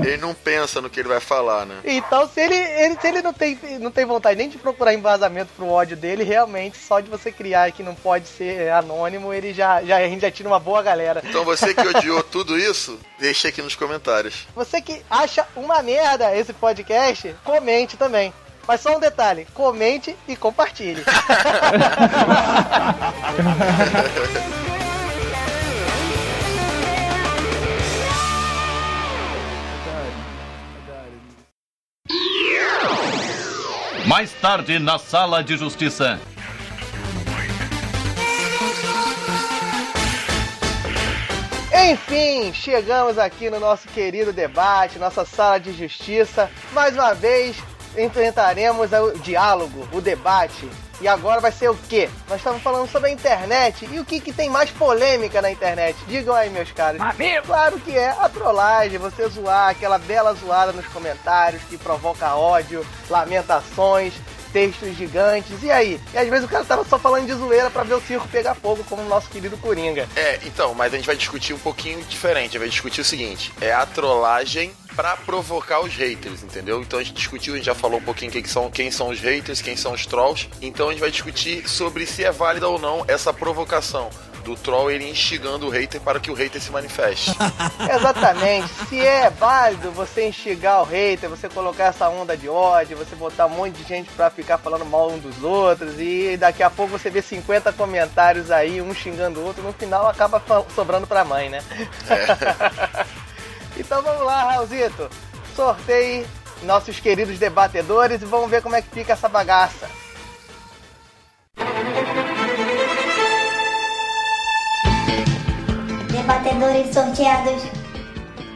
[SPEAKER 4] Ele não pensa no que ele vai falar, né?
[SPEAKER 3] então se, ele, ele- se ele não tem, não tem vontade nem de procurar embasamento pro ódio dele, realmente, só de você criar que não pode ser anônimo, ele já, já, a gente já tira uma boa galera.
[SPEAKER 4] Então você que odiou tudo isso, deixa aqui nos comentários.
[SPEAKER 3] Você que acha uma merda esse podcast, comente também. Mas só um detalhe, comente e compartilhe.
[SPEAKER 23] Mais tarde, na sala de justiça.
[SPEAKER 3] Enfim, chegamos aqui no nosso querido debate, nossa sala de justiça. Mais uma vez, enfrentaremos o diálogo, o debate. E agora vai ser o quê? Nós estamos falando sobre a internet e o que, que tem mais polêmica na internet. Digam aí, meus caros. Claro que é a trollagem, você zoar, aquela bela zoada nos comentários que provoca ódio, lamentações, textos gigantes. E aí? E às vezes o cara tava só falando de zoeira pra ver o circo pegar fogo, como o nosso querido Coringa.
[SPEAKER 4] É, então, mas a gente vai discutir um pouquinho diferente. A gente vai discutir o seguinte: é a trollagem pra provocar os haters, entendeu? Então a gente discutiu, a gente já falou um pouquinho quem são, quem são os haters, quem são os trolls. Então a gente vai discutir sobre se é válida ou não essa provocação do troll ele instigando o hater para que o hater se manifeste.
[SPEAKER 3] Exatamente. Se é válido você instigar o hater, você colocar essa onda de ódio, você botar um monte de gente pra ficar falando mal um dos outros e daqui a pouco você vê 50 comentários aí, um xingando o outro, no final acaba sobrando pra mãe, né? então vamos lá, Raulzito. Sorteie nossos queridos debatedores e vamos ver como é que fica essa bagaça.
[SPEAKER 24] Debatedores sorteados: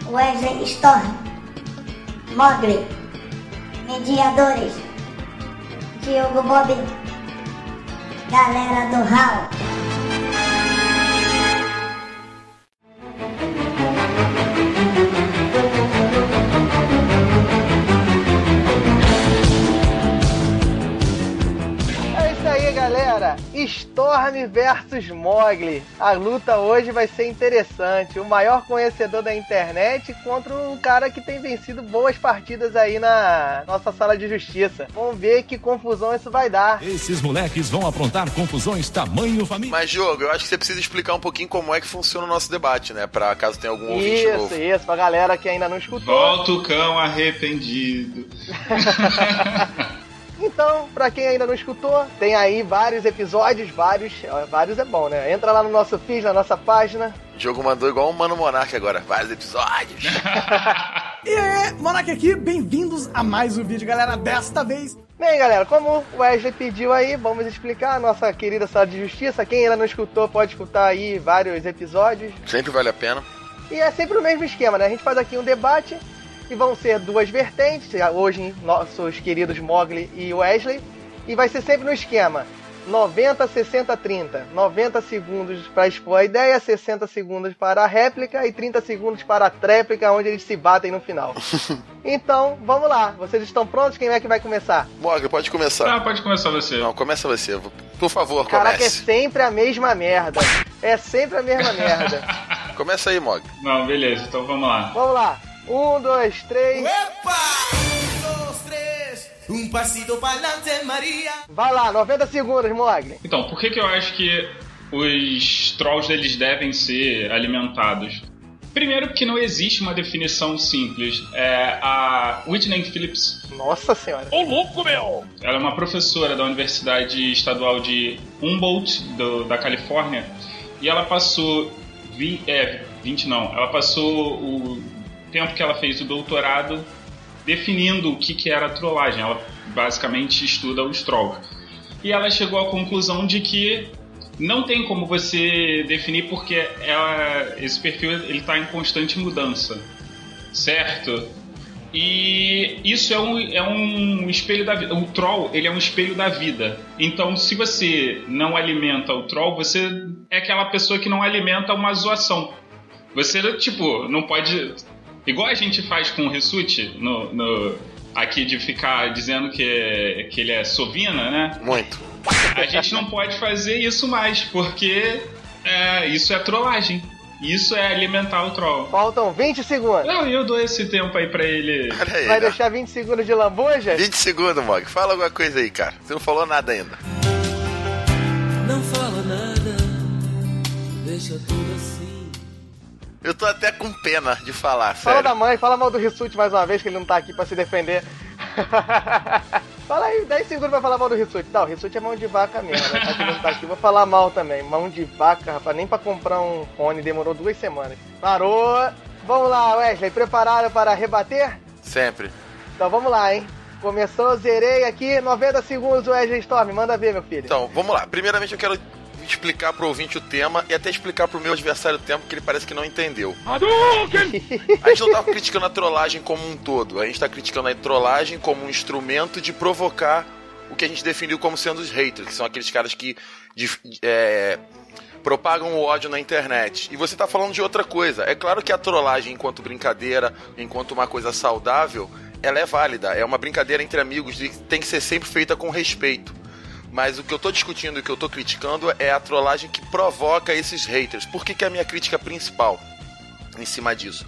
[SPEAKER 24] Wesley Storm, Mogli, Mediadores, Diogo Bob, Galera do Hall.
[SPEAKER 3] Storm versus Mogli. A luta hoje vai ser interessante. O maior conhecedor da internet contra um cara que tem vencido boas partidas aí na nossa sala de justiça. Vamos ver que confusão isso vai dar.
[SPEAKER 21] Esses moleques vão aprontar confusões tamanho família.
[SPEAKER 4] Mas, Diogo, eu acho que você precisa explicar um pouquinho como é que funciona o nosso debate, né? Pra caso tenha algum ouvinte
[SPEAKER 3] Isso,
[SPEAKER 4] novo.
[SPEAKER 3] isso, pra galera que ainda não escutou.
[SPEAKER 2] Volta o cão arrependido.
[SPEAKER 3] Então, pra quem ainda não escutou, tem aí vários episódios, vários, ó, vários é bom, né? Entra lá no nosso feed, na nossa página.
[SPEAKER 4] O Diogo mandou igual um Mano Monark agora. Vários episódios.
[SPEAKER 25] E aí, Monark aqui, bem-vindos a mais um vídeo, galera. Desta vez,
[SPEAKER 3] Bem, galera, como o Wesley pediu aí, vamos explicar a nossa querida sala de justiça. Quem ainda não escutou, pode escutar aí vários episódios.
[SPEAKER 4] Sempre vale a pena.
[SPEAKER 3] E é sempre o mesmo esquema, né? A gente faz aqui um debate e vão ser duas vertentes. Hoje, nossos queridos Mogli e Wesley. E vai ser sempre no esquema 90, 60, 30. 90 segundos para expor a ideia, 60 segundos para a réplica e 30 segundos para a tréplica, onde eles se batem no final. então, vamos lá. Vocês estão prontos? Quem é que vai começar?
[SPEAKER 4] Mogli, pode começar.
[SPEAKER 2] Ah, pode começar você.
[SPEAKER 4] Não, começa você. Por favor,
[SPEAKER 3] Caraca, é
[SPEAKER 4] comece.
[SPEAKER 3] sempre a mesma merda. É sempre a mesma merda.
[SPEAKER 4] Começa aí, Mogli.
[SPEAKER 2] Não, beleza, então vamos lá.
[SPEAKER 3] Vamos lá. Um, dois, três.
[SPEAKER 16] Dos, tres, un pasito pa'lante, María.
[SPEAKER 3] Vai lá, 90 segundos, Mogli.
[SPEAKER 2] Então, por que, que eu acho que os trolls eles devem ser alimentados? Primeiro, porque não existe uma definição simples. É, a Whitney Phillips.
[SPEAKER 3] Nossa senhora.
[SPEAKER 2] Ô, louco, meu! Ela é uma professora da Universidade Estadual de Humboldt, do- da Califórnia, e ela passou. Vi, é, 20 não. Ela passou o tempo que ela fez o doutorado definindo o que, que era trollagem. Ela basicamente estuda os trolls. E ela chegou à conclusão de que não tem como você definir porque ela, esse perfil está em constante mudança, certo? E isso é um, é um espelho da vida. O troll ele é um espelho da vida. Então, se você não alimenta o troll, você é aquela pessoa que não alimenta uma zoação. Você, tipo, não pode. Igual a gente faz com o Rissuti, no, no, aqui de ficar dizendo que, que ele é sovina, né?
[SPEAKER 4] Muito.
[SPEAKER 2] A gente não pode fazer isso mais, porque é, isso é trollagem. Isso é alimentar o troll.
[SPEAKER 3] Faltam 20 segundos.
[SPEAKER 2] Não, eu dou esse tempo aí pra ele.
[SPEAKER 4] Olha aí,
[SPEAKER 3] Vai
[SPEAKER 4] né?
[SPEAKER 3] deixar 20 segundos de lambuja?
[SPEAKER 4] 20 segundos, Mogli. Fala alguma coisa aí, cara. Você não falou nada ainda.
[SPEAKER 26] Não fala nada, deixa tudo.
[SPEAKER 4] Eu tô até com pena de falar,
[SPEAKER 3] Fala
[SPEAKER 4] sério.
[SPEAKER 3] da mãe, fala mal do Rissuti mais uma vez, que ele não tá aqui pra se defender. fala aí, 10 segundos pra falar mal do Rissuti. Não, o Rissuti é mão de vaca mesmo, né? Já que ele não tá aqui, vou falar mal também. Mão de vaca, rapaz, nem pra comprar um fone demorou duas semanas. Parou! Vamos lá, Wesley, preparado para rebater?
[SPEAKER 4] Sempre.
[SPEAKER 3] Então vamos lá, hein? Começou, zerei aqui, 90 segundos, Wesley Storm, manda ver, meu filho.
[SPEAKER 4] Então, vamos lá. Primeiramente, eu quero explicar pro ouvinte o tema e até explicar pro meu adversário o tema, porque ele parece que não entendeu. A gente não tá criticando a trollagem como um todo, a gente tá criticando a trollagem como um instrumento de provocar o que a gente definiu como sendo os haters, que são aqueles caras que é, propagam o ódio na internet. E você tá falando de outra coisa. É claro que a trollagem, enquanto brincadeira, enquanto uma coisa saudável, ela é válida. É uma brincadeira entre amigos e tem que ser sempre feita com respeito. Mas o que eu tô discutindo e o que eu tô criticando é a trollagem que provoca esses haters. Por que, que é a minha crítica principal em cima disso?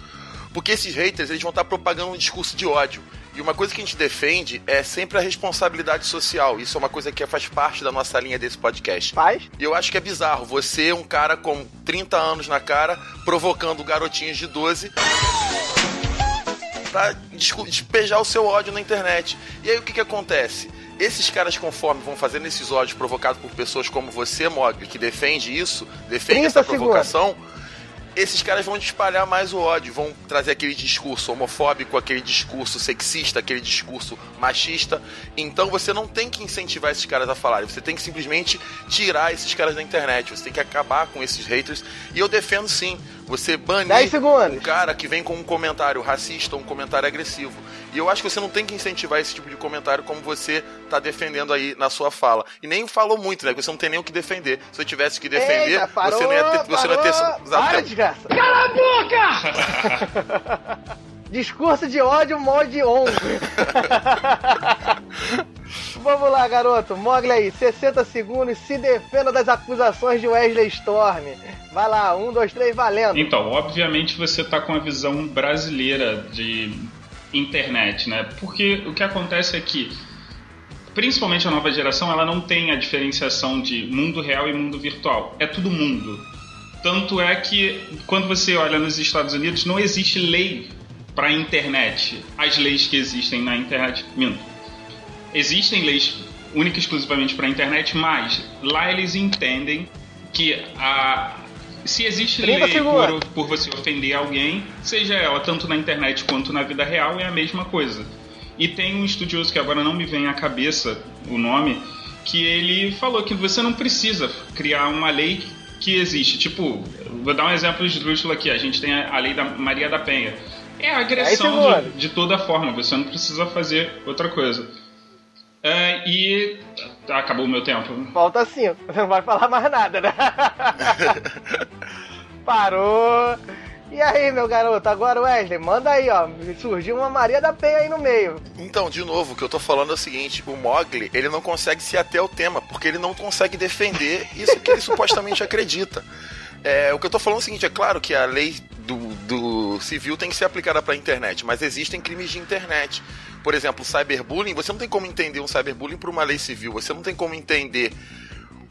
[SPEAKER 4] Porque esses haters eles vão estar propagando um discurso de ódio. E uma coisa que a gente defende é sempre a responsabilidade social. Isso é uma coisa que faz parte da nossa linha desse podcast.
[SPEAKER 3] Faz?
[SPEAKER 4] E eu acho que é bizarro. Você, um cara com 30 anos na cara, provocando garotinhos de 12 pra despejar o seu ódio na internet. E aí o que que acontece? Esses caras, conforme vão fazendo esses ódios provocados por pessoas como você, Mogli, que defende isso, defende
[SPEAKER 3] 30
[SPEAKER 4] essa
[SPEAKER 3] segundos.
[SPEAKER 4] provocação, esses caras vão espalhar mais o ódio, vão trazer aquele discurso homofóbico, aquele discurso sexista, aquele discurso machista. Então você não tem que incentivar esses caras a falarem, você tem que simplesmente tirar esses caras da internet, você tem que acabar com esses haters. E eu defendo sim, você banir
[SPEAKER 3] 10 segundos.
[SPEAKER 4] um cara que vem com um comentário racista ou um comentário agressivo. E eu acho que você não tem que incentivar esse tipo de comentário como você tá defendendo aí na sua fala. E nem falou muito, né? Você não tem nem o que defender. Se eu tivesse que defender,
[SPEAKER 3] Eita, parou,
[SPEAKER 4] você não ia ter, você não ia ter
[SPEAKER 3] Para, desgraça! Cala a boca! Discurso de ódio, mod on. Vamos lá, garoto. Mogli aí, 60 segundos. Se defenda das acusações de Wesley Storm. Vai lá, um, dois, três, valendo.
[SPEAKER 2] Então, obviamente você tá com a visão brasileira de internet, né? Porque o que acontece é que, principalmente a nova geração, ela não tem a diferenciação de mundo real e mundo virtual. É tudo mundo. Tanto é que, quando você olha nos Estados Unidos, não existe lei para a internet. As leis que existem na internet. Minto. Existem leis única e exclusivamente para a internet, mas lá eles entendem que a se existe
[SPEAKER 3] 30
[SPEAKER 2] lei por, por você ofender alguém, seja ela tanto na internet quanto na vida real, é a mesma coisa. E tem um estudioso que agora não me vem à cabeça o nome, que ele falou que você não precisa criar uma lei que existe. Tipo, vou dar um exemplo esdrúxulo aqui. A gente tem a lei da Maria da Penha. É a agressão de, de toda forma, você não precisa fazer outra coisa. É, e. tá, acabou o meu tempo.
[SPEAKER 3] Falta cinco. Você não vai falar mais nada, né? Parou. E aí, meu garoto? Agora, Wesley, manda aí, ó. Surgiu uma Maria da Penha aí no meio.
[SPEAKER 4] Então, de novo, o que eu tô falando é o seguinte: o Mogli, ele não consegue se ater ao tema, porque ele não consegue defender isso que ele supostamente acredita. É, o que eu tô falando é o seguinte: é claro que a lei do, do civil tem que ser aplicada pra internet, mas existem crimes de internet. Por exemplo, cyberbullying, você não tem como entender um cyberbullying por uma lei civil, você não tem como entender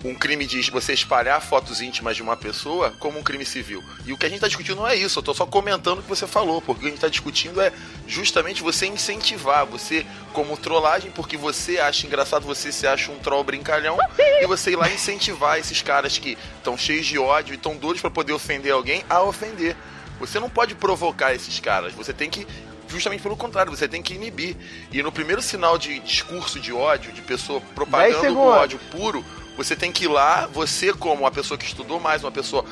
[SPEAKER 4] um crime de você espalhar fotos íntimas de uma pessoa como um crime civil. E o que a gente está discutindo não é isso, eu estou só comentando o que você falou, porque o que a gente está discutindo é justamente você incentivar, você como trollagem, porque você acha engraçado, você se acha um troll brincalhão, e você ir lá incentivar esses caras que estão cheios de ódio e estão doidos para poder ofender alguém a ofender. Você não pode provocar esses caras, você tem que justamente pelo contrário, você tem que inibir. E no primeiro sinal de discurso de ódio, de pessoa propagando o ódio puro, você tem que ir lá, você como uma pessoa que estudou mais, uma pessoa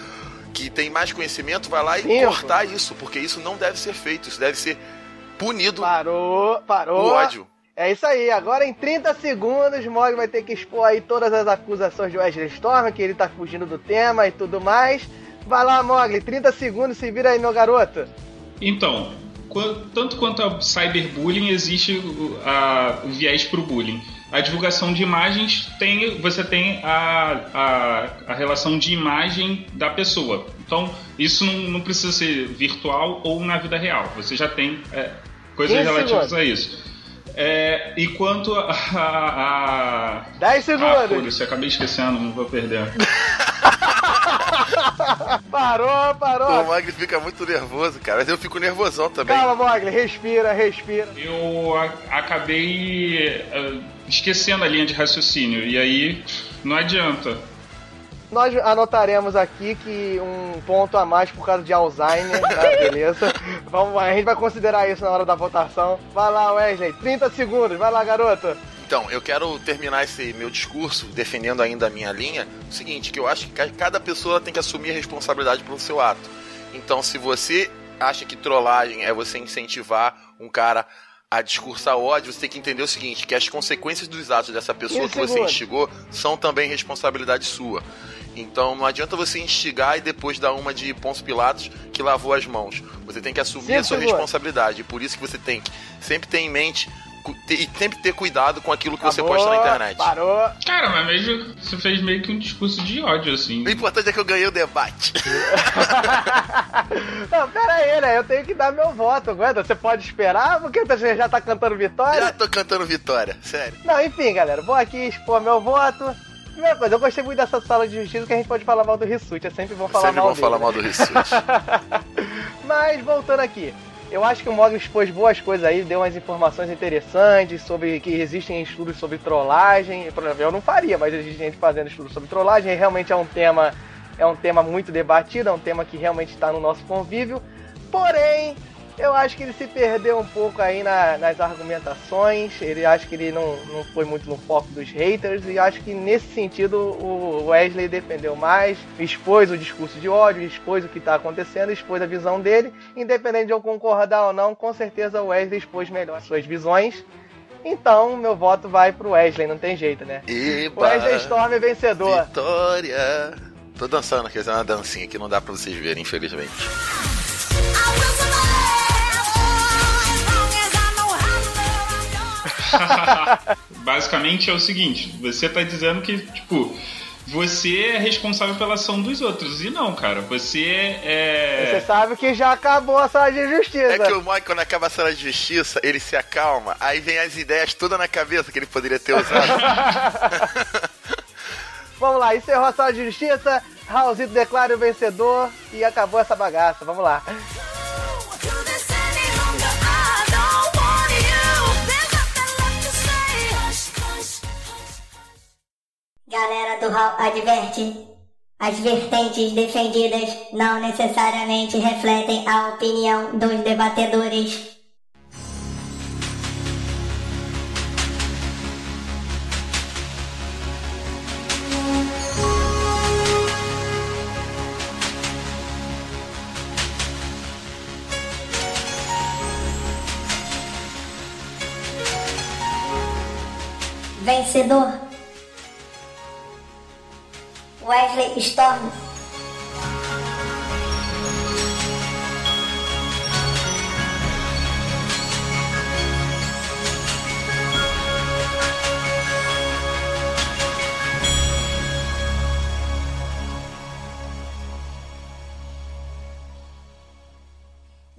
[SPEAKER 4] que tem mais conhecimento, vai lá e cortar isso, porque isso não deve ser feito, isso deve ser punido.
[SPEAKER 3] Parou, parou.
[SPEAKER 4] O ódio.
[SPEAKER 3] É isso aí, agora em 30 segundos, Mog vai ter que expor aí todas as acusações de Wesley Storm, que ele tá fugindo do tema e tudo mais. Vai lá, Mogli, 30 segundos, se vira aí, meu garoto.
[SPEAKER 2] Então, tanto quanto ao cyberbullying, existe o, a- o viés para o bullying. A divulgação de imagens tem, você tem a, a, a relação de imagem da pessoa. Então, isso não, não precisa ser virtual ou na vida real. Você já tem é, coisas
[SPEAKER 3] 15
[SPEAKER 2] relativas a isso. É, e quanto a. a, a
[SPEAKER 3] 10 segundos.
[SPEAKER 2] Ah, foda-se, acabei esquecendo, não vou perder.
[SPEAKER 3] Parou, parou.
[SPEAKER 4] O Mogli fica muito nervoso, cara, mas eu fico nervosão também.
[SPEAKER 3] Calma, Mogli, respira, respira.
[SPEAKER 2] eu acabei eh, esquecendo a linha de raciocínio e aí não adianta.
[SPEAKER 3] Nós anotaremos aqui que um ponto a mais por causa de Alzheimer, tá? Beleza? Vamos, a gente vai considerar isso na hora da votação. Vai lá, Wesley, 30 segundos. Vai lá, garoto.
[SPEAKER 4] Então, eu quero terminar esse meu discurso defendendo ainda a minha linha. O seguinte, que eu acho que ca- cada pessoa tem que assumir a responsabilidade pelo seu ato. Então, se você acha que trollagem é você incentivar um cara a discursar ódio, você tem que entender o seguinte, que as consequências dos atos dessa pessoa que você instigou são também responsabilidade sua. Então não adianta você instigar e depois dar uma de Pons Pilatos que lavou as mãos. Você tem que assumir
[SPEAKER 3] Sim,
[SPEAKER 4] a sua responsabilidade. E por isso que você tem que sempre ter em mente e sempre ter cuidado com aquilo que você
[SPEAKER 3] Acabou,
[SPEAKER 4] posta na internet.
[SPEAKER 3] Parou.
[SPEAKER 27] Cara, mas mesmo você fez meio que um discurso de ódio, assim.
[SPEAKER 4] O importante é que eu ganhei o debate.
[SPEAKER 3] Não, pera aí, né? Eu tenho que dar meu voto, aguenta. Você pode esperar? Porque você já tá cantando vitória?
[SPEAKER 4] Já tô cantando vitória, sério.
[SPEAKER 3] Não, enfim, galera, vou aqui expor meu voto. Primeira coisa, eu gostei muito dessa sala de justiça que a gente pode falar mal do Rissuti. É sempre bom falar
[SPEAKER 4] Sempre
[SPEAKER 3] mal
[SPEAKER 4] vão
[SPEAKER 3] dele.
[SPEAKER 4] falar
[SPEAKER 3] né?
[SPEAKER 4] mal do Rissuti.
[SPEAKER 3] Mas voltando aqui, eu acho que o Mogli expôs boas coisas aí, deu umas informações interessantes sobre que existem estudos sobre trollagem. Eu não faria, mas existe gente fazendo estudos sobre trollagem. Realmente é um tema, é um tema muito debatido, é um tema que realmente está no nosso convívio. Porém, eu acho que ele se perdeu um pouco aí na- nas argumentações. Ele acho que ele não, não foi muito no foco dos haters. E acho que nesse sentido o Wesley defendeu mais, expôs o discurso de ódio, expôs o que está acontecendo, expôs a visão dele. Independente de eu concordar ou não, com certeza o Wesley expôs melhor suas visões. Então, meu voto vai pro Wesley, não tem jeito, né?
[SPEAKER 4] Eba,
[SPEAKER 3] Wesley Storm é vencedor.
[SPEAKER 4] Vitória. Tô dançando aqui, fazendo uma dancinha que não dá pra vocês verem, infelizmente.
[SPEAKER 27] Basicamente é o seguinte, você tá dizendo que, tipo, você é responsável pela ação dos outros. E não, cara, você é.
[SPEAKER 3] Você sabe que já acabou a sala de justiça.
[SPEAKER 4] É que o Mike, quando acaba a sala de justiça, ele se acalma, aí vem as ideias todas na cabeça que ele poderia ter usado.
[SPEAKER 3] Vamos lá, encerrou a sala de justiça, Raulzito declara o vencedor e acabou essa bagaça. Vamos lá.
[SPEAKER 24] Galera do Hall adverte. As vertentes defendidas não necessariamente refletem a opinião dos debatedores. Vencedor Wesley Storm.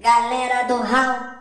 [SPEAKER 24] Galera do Hall.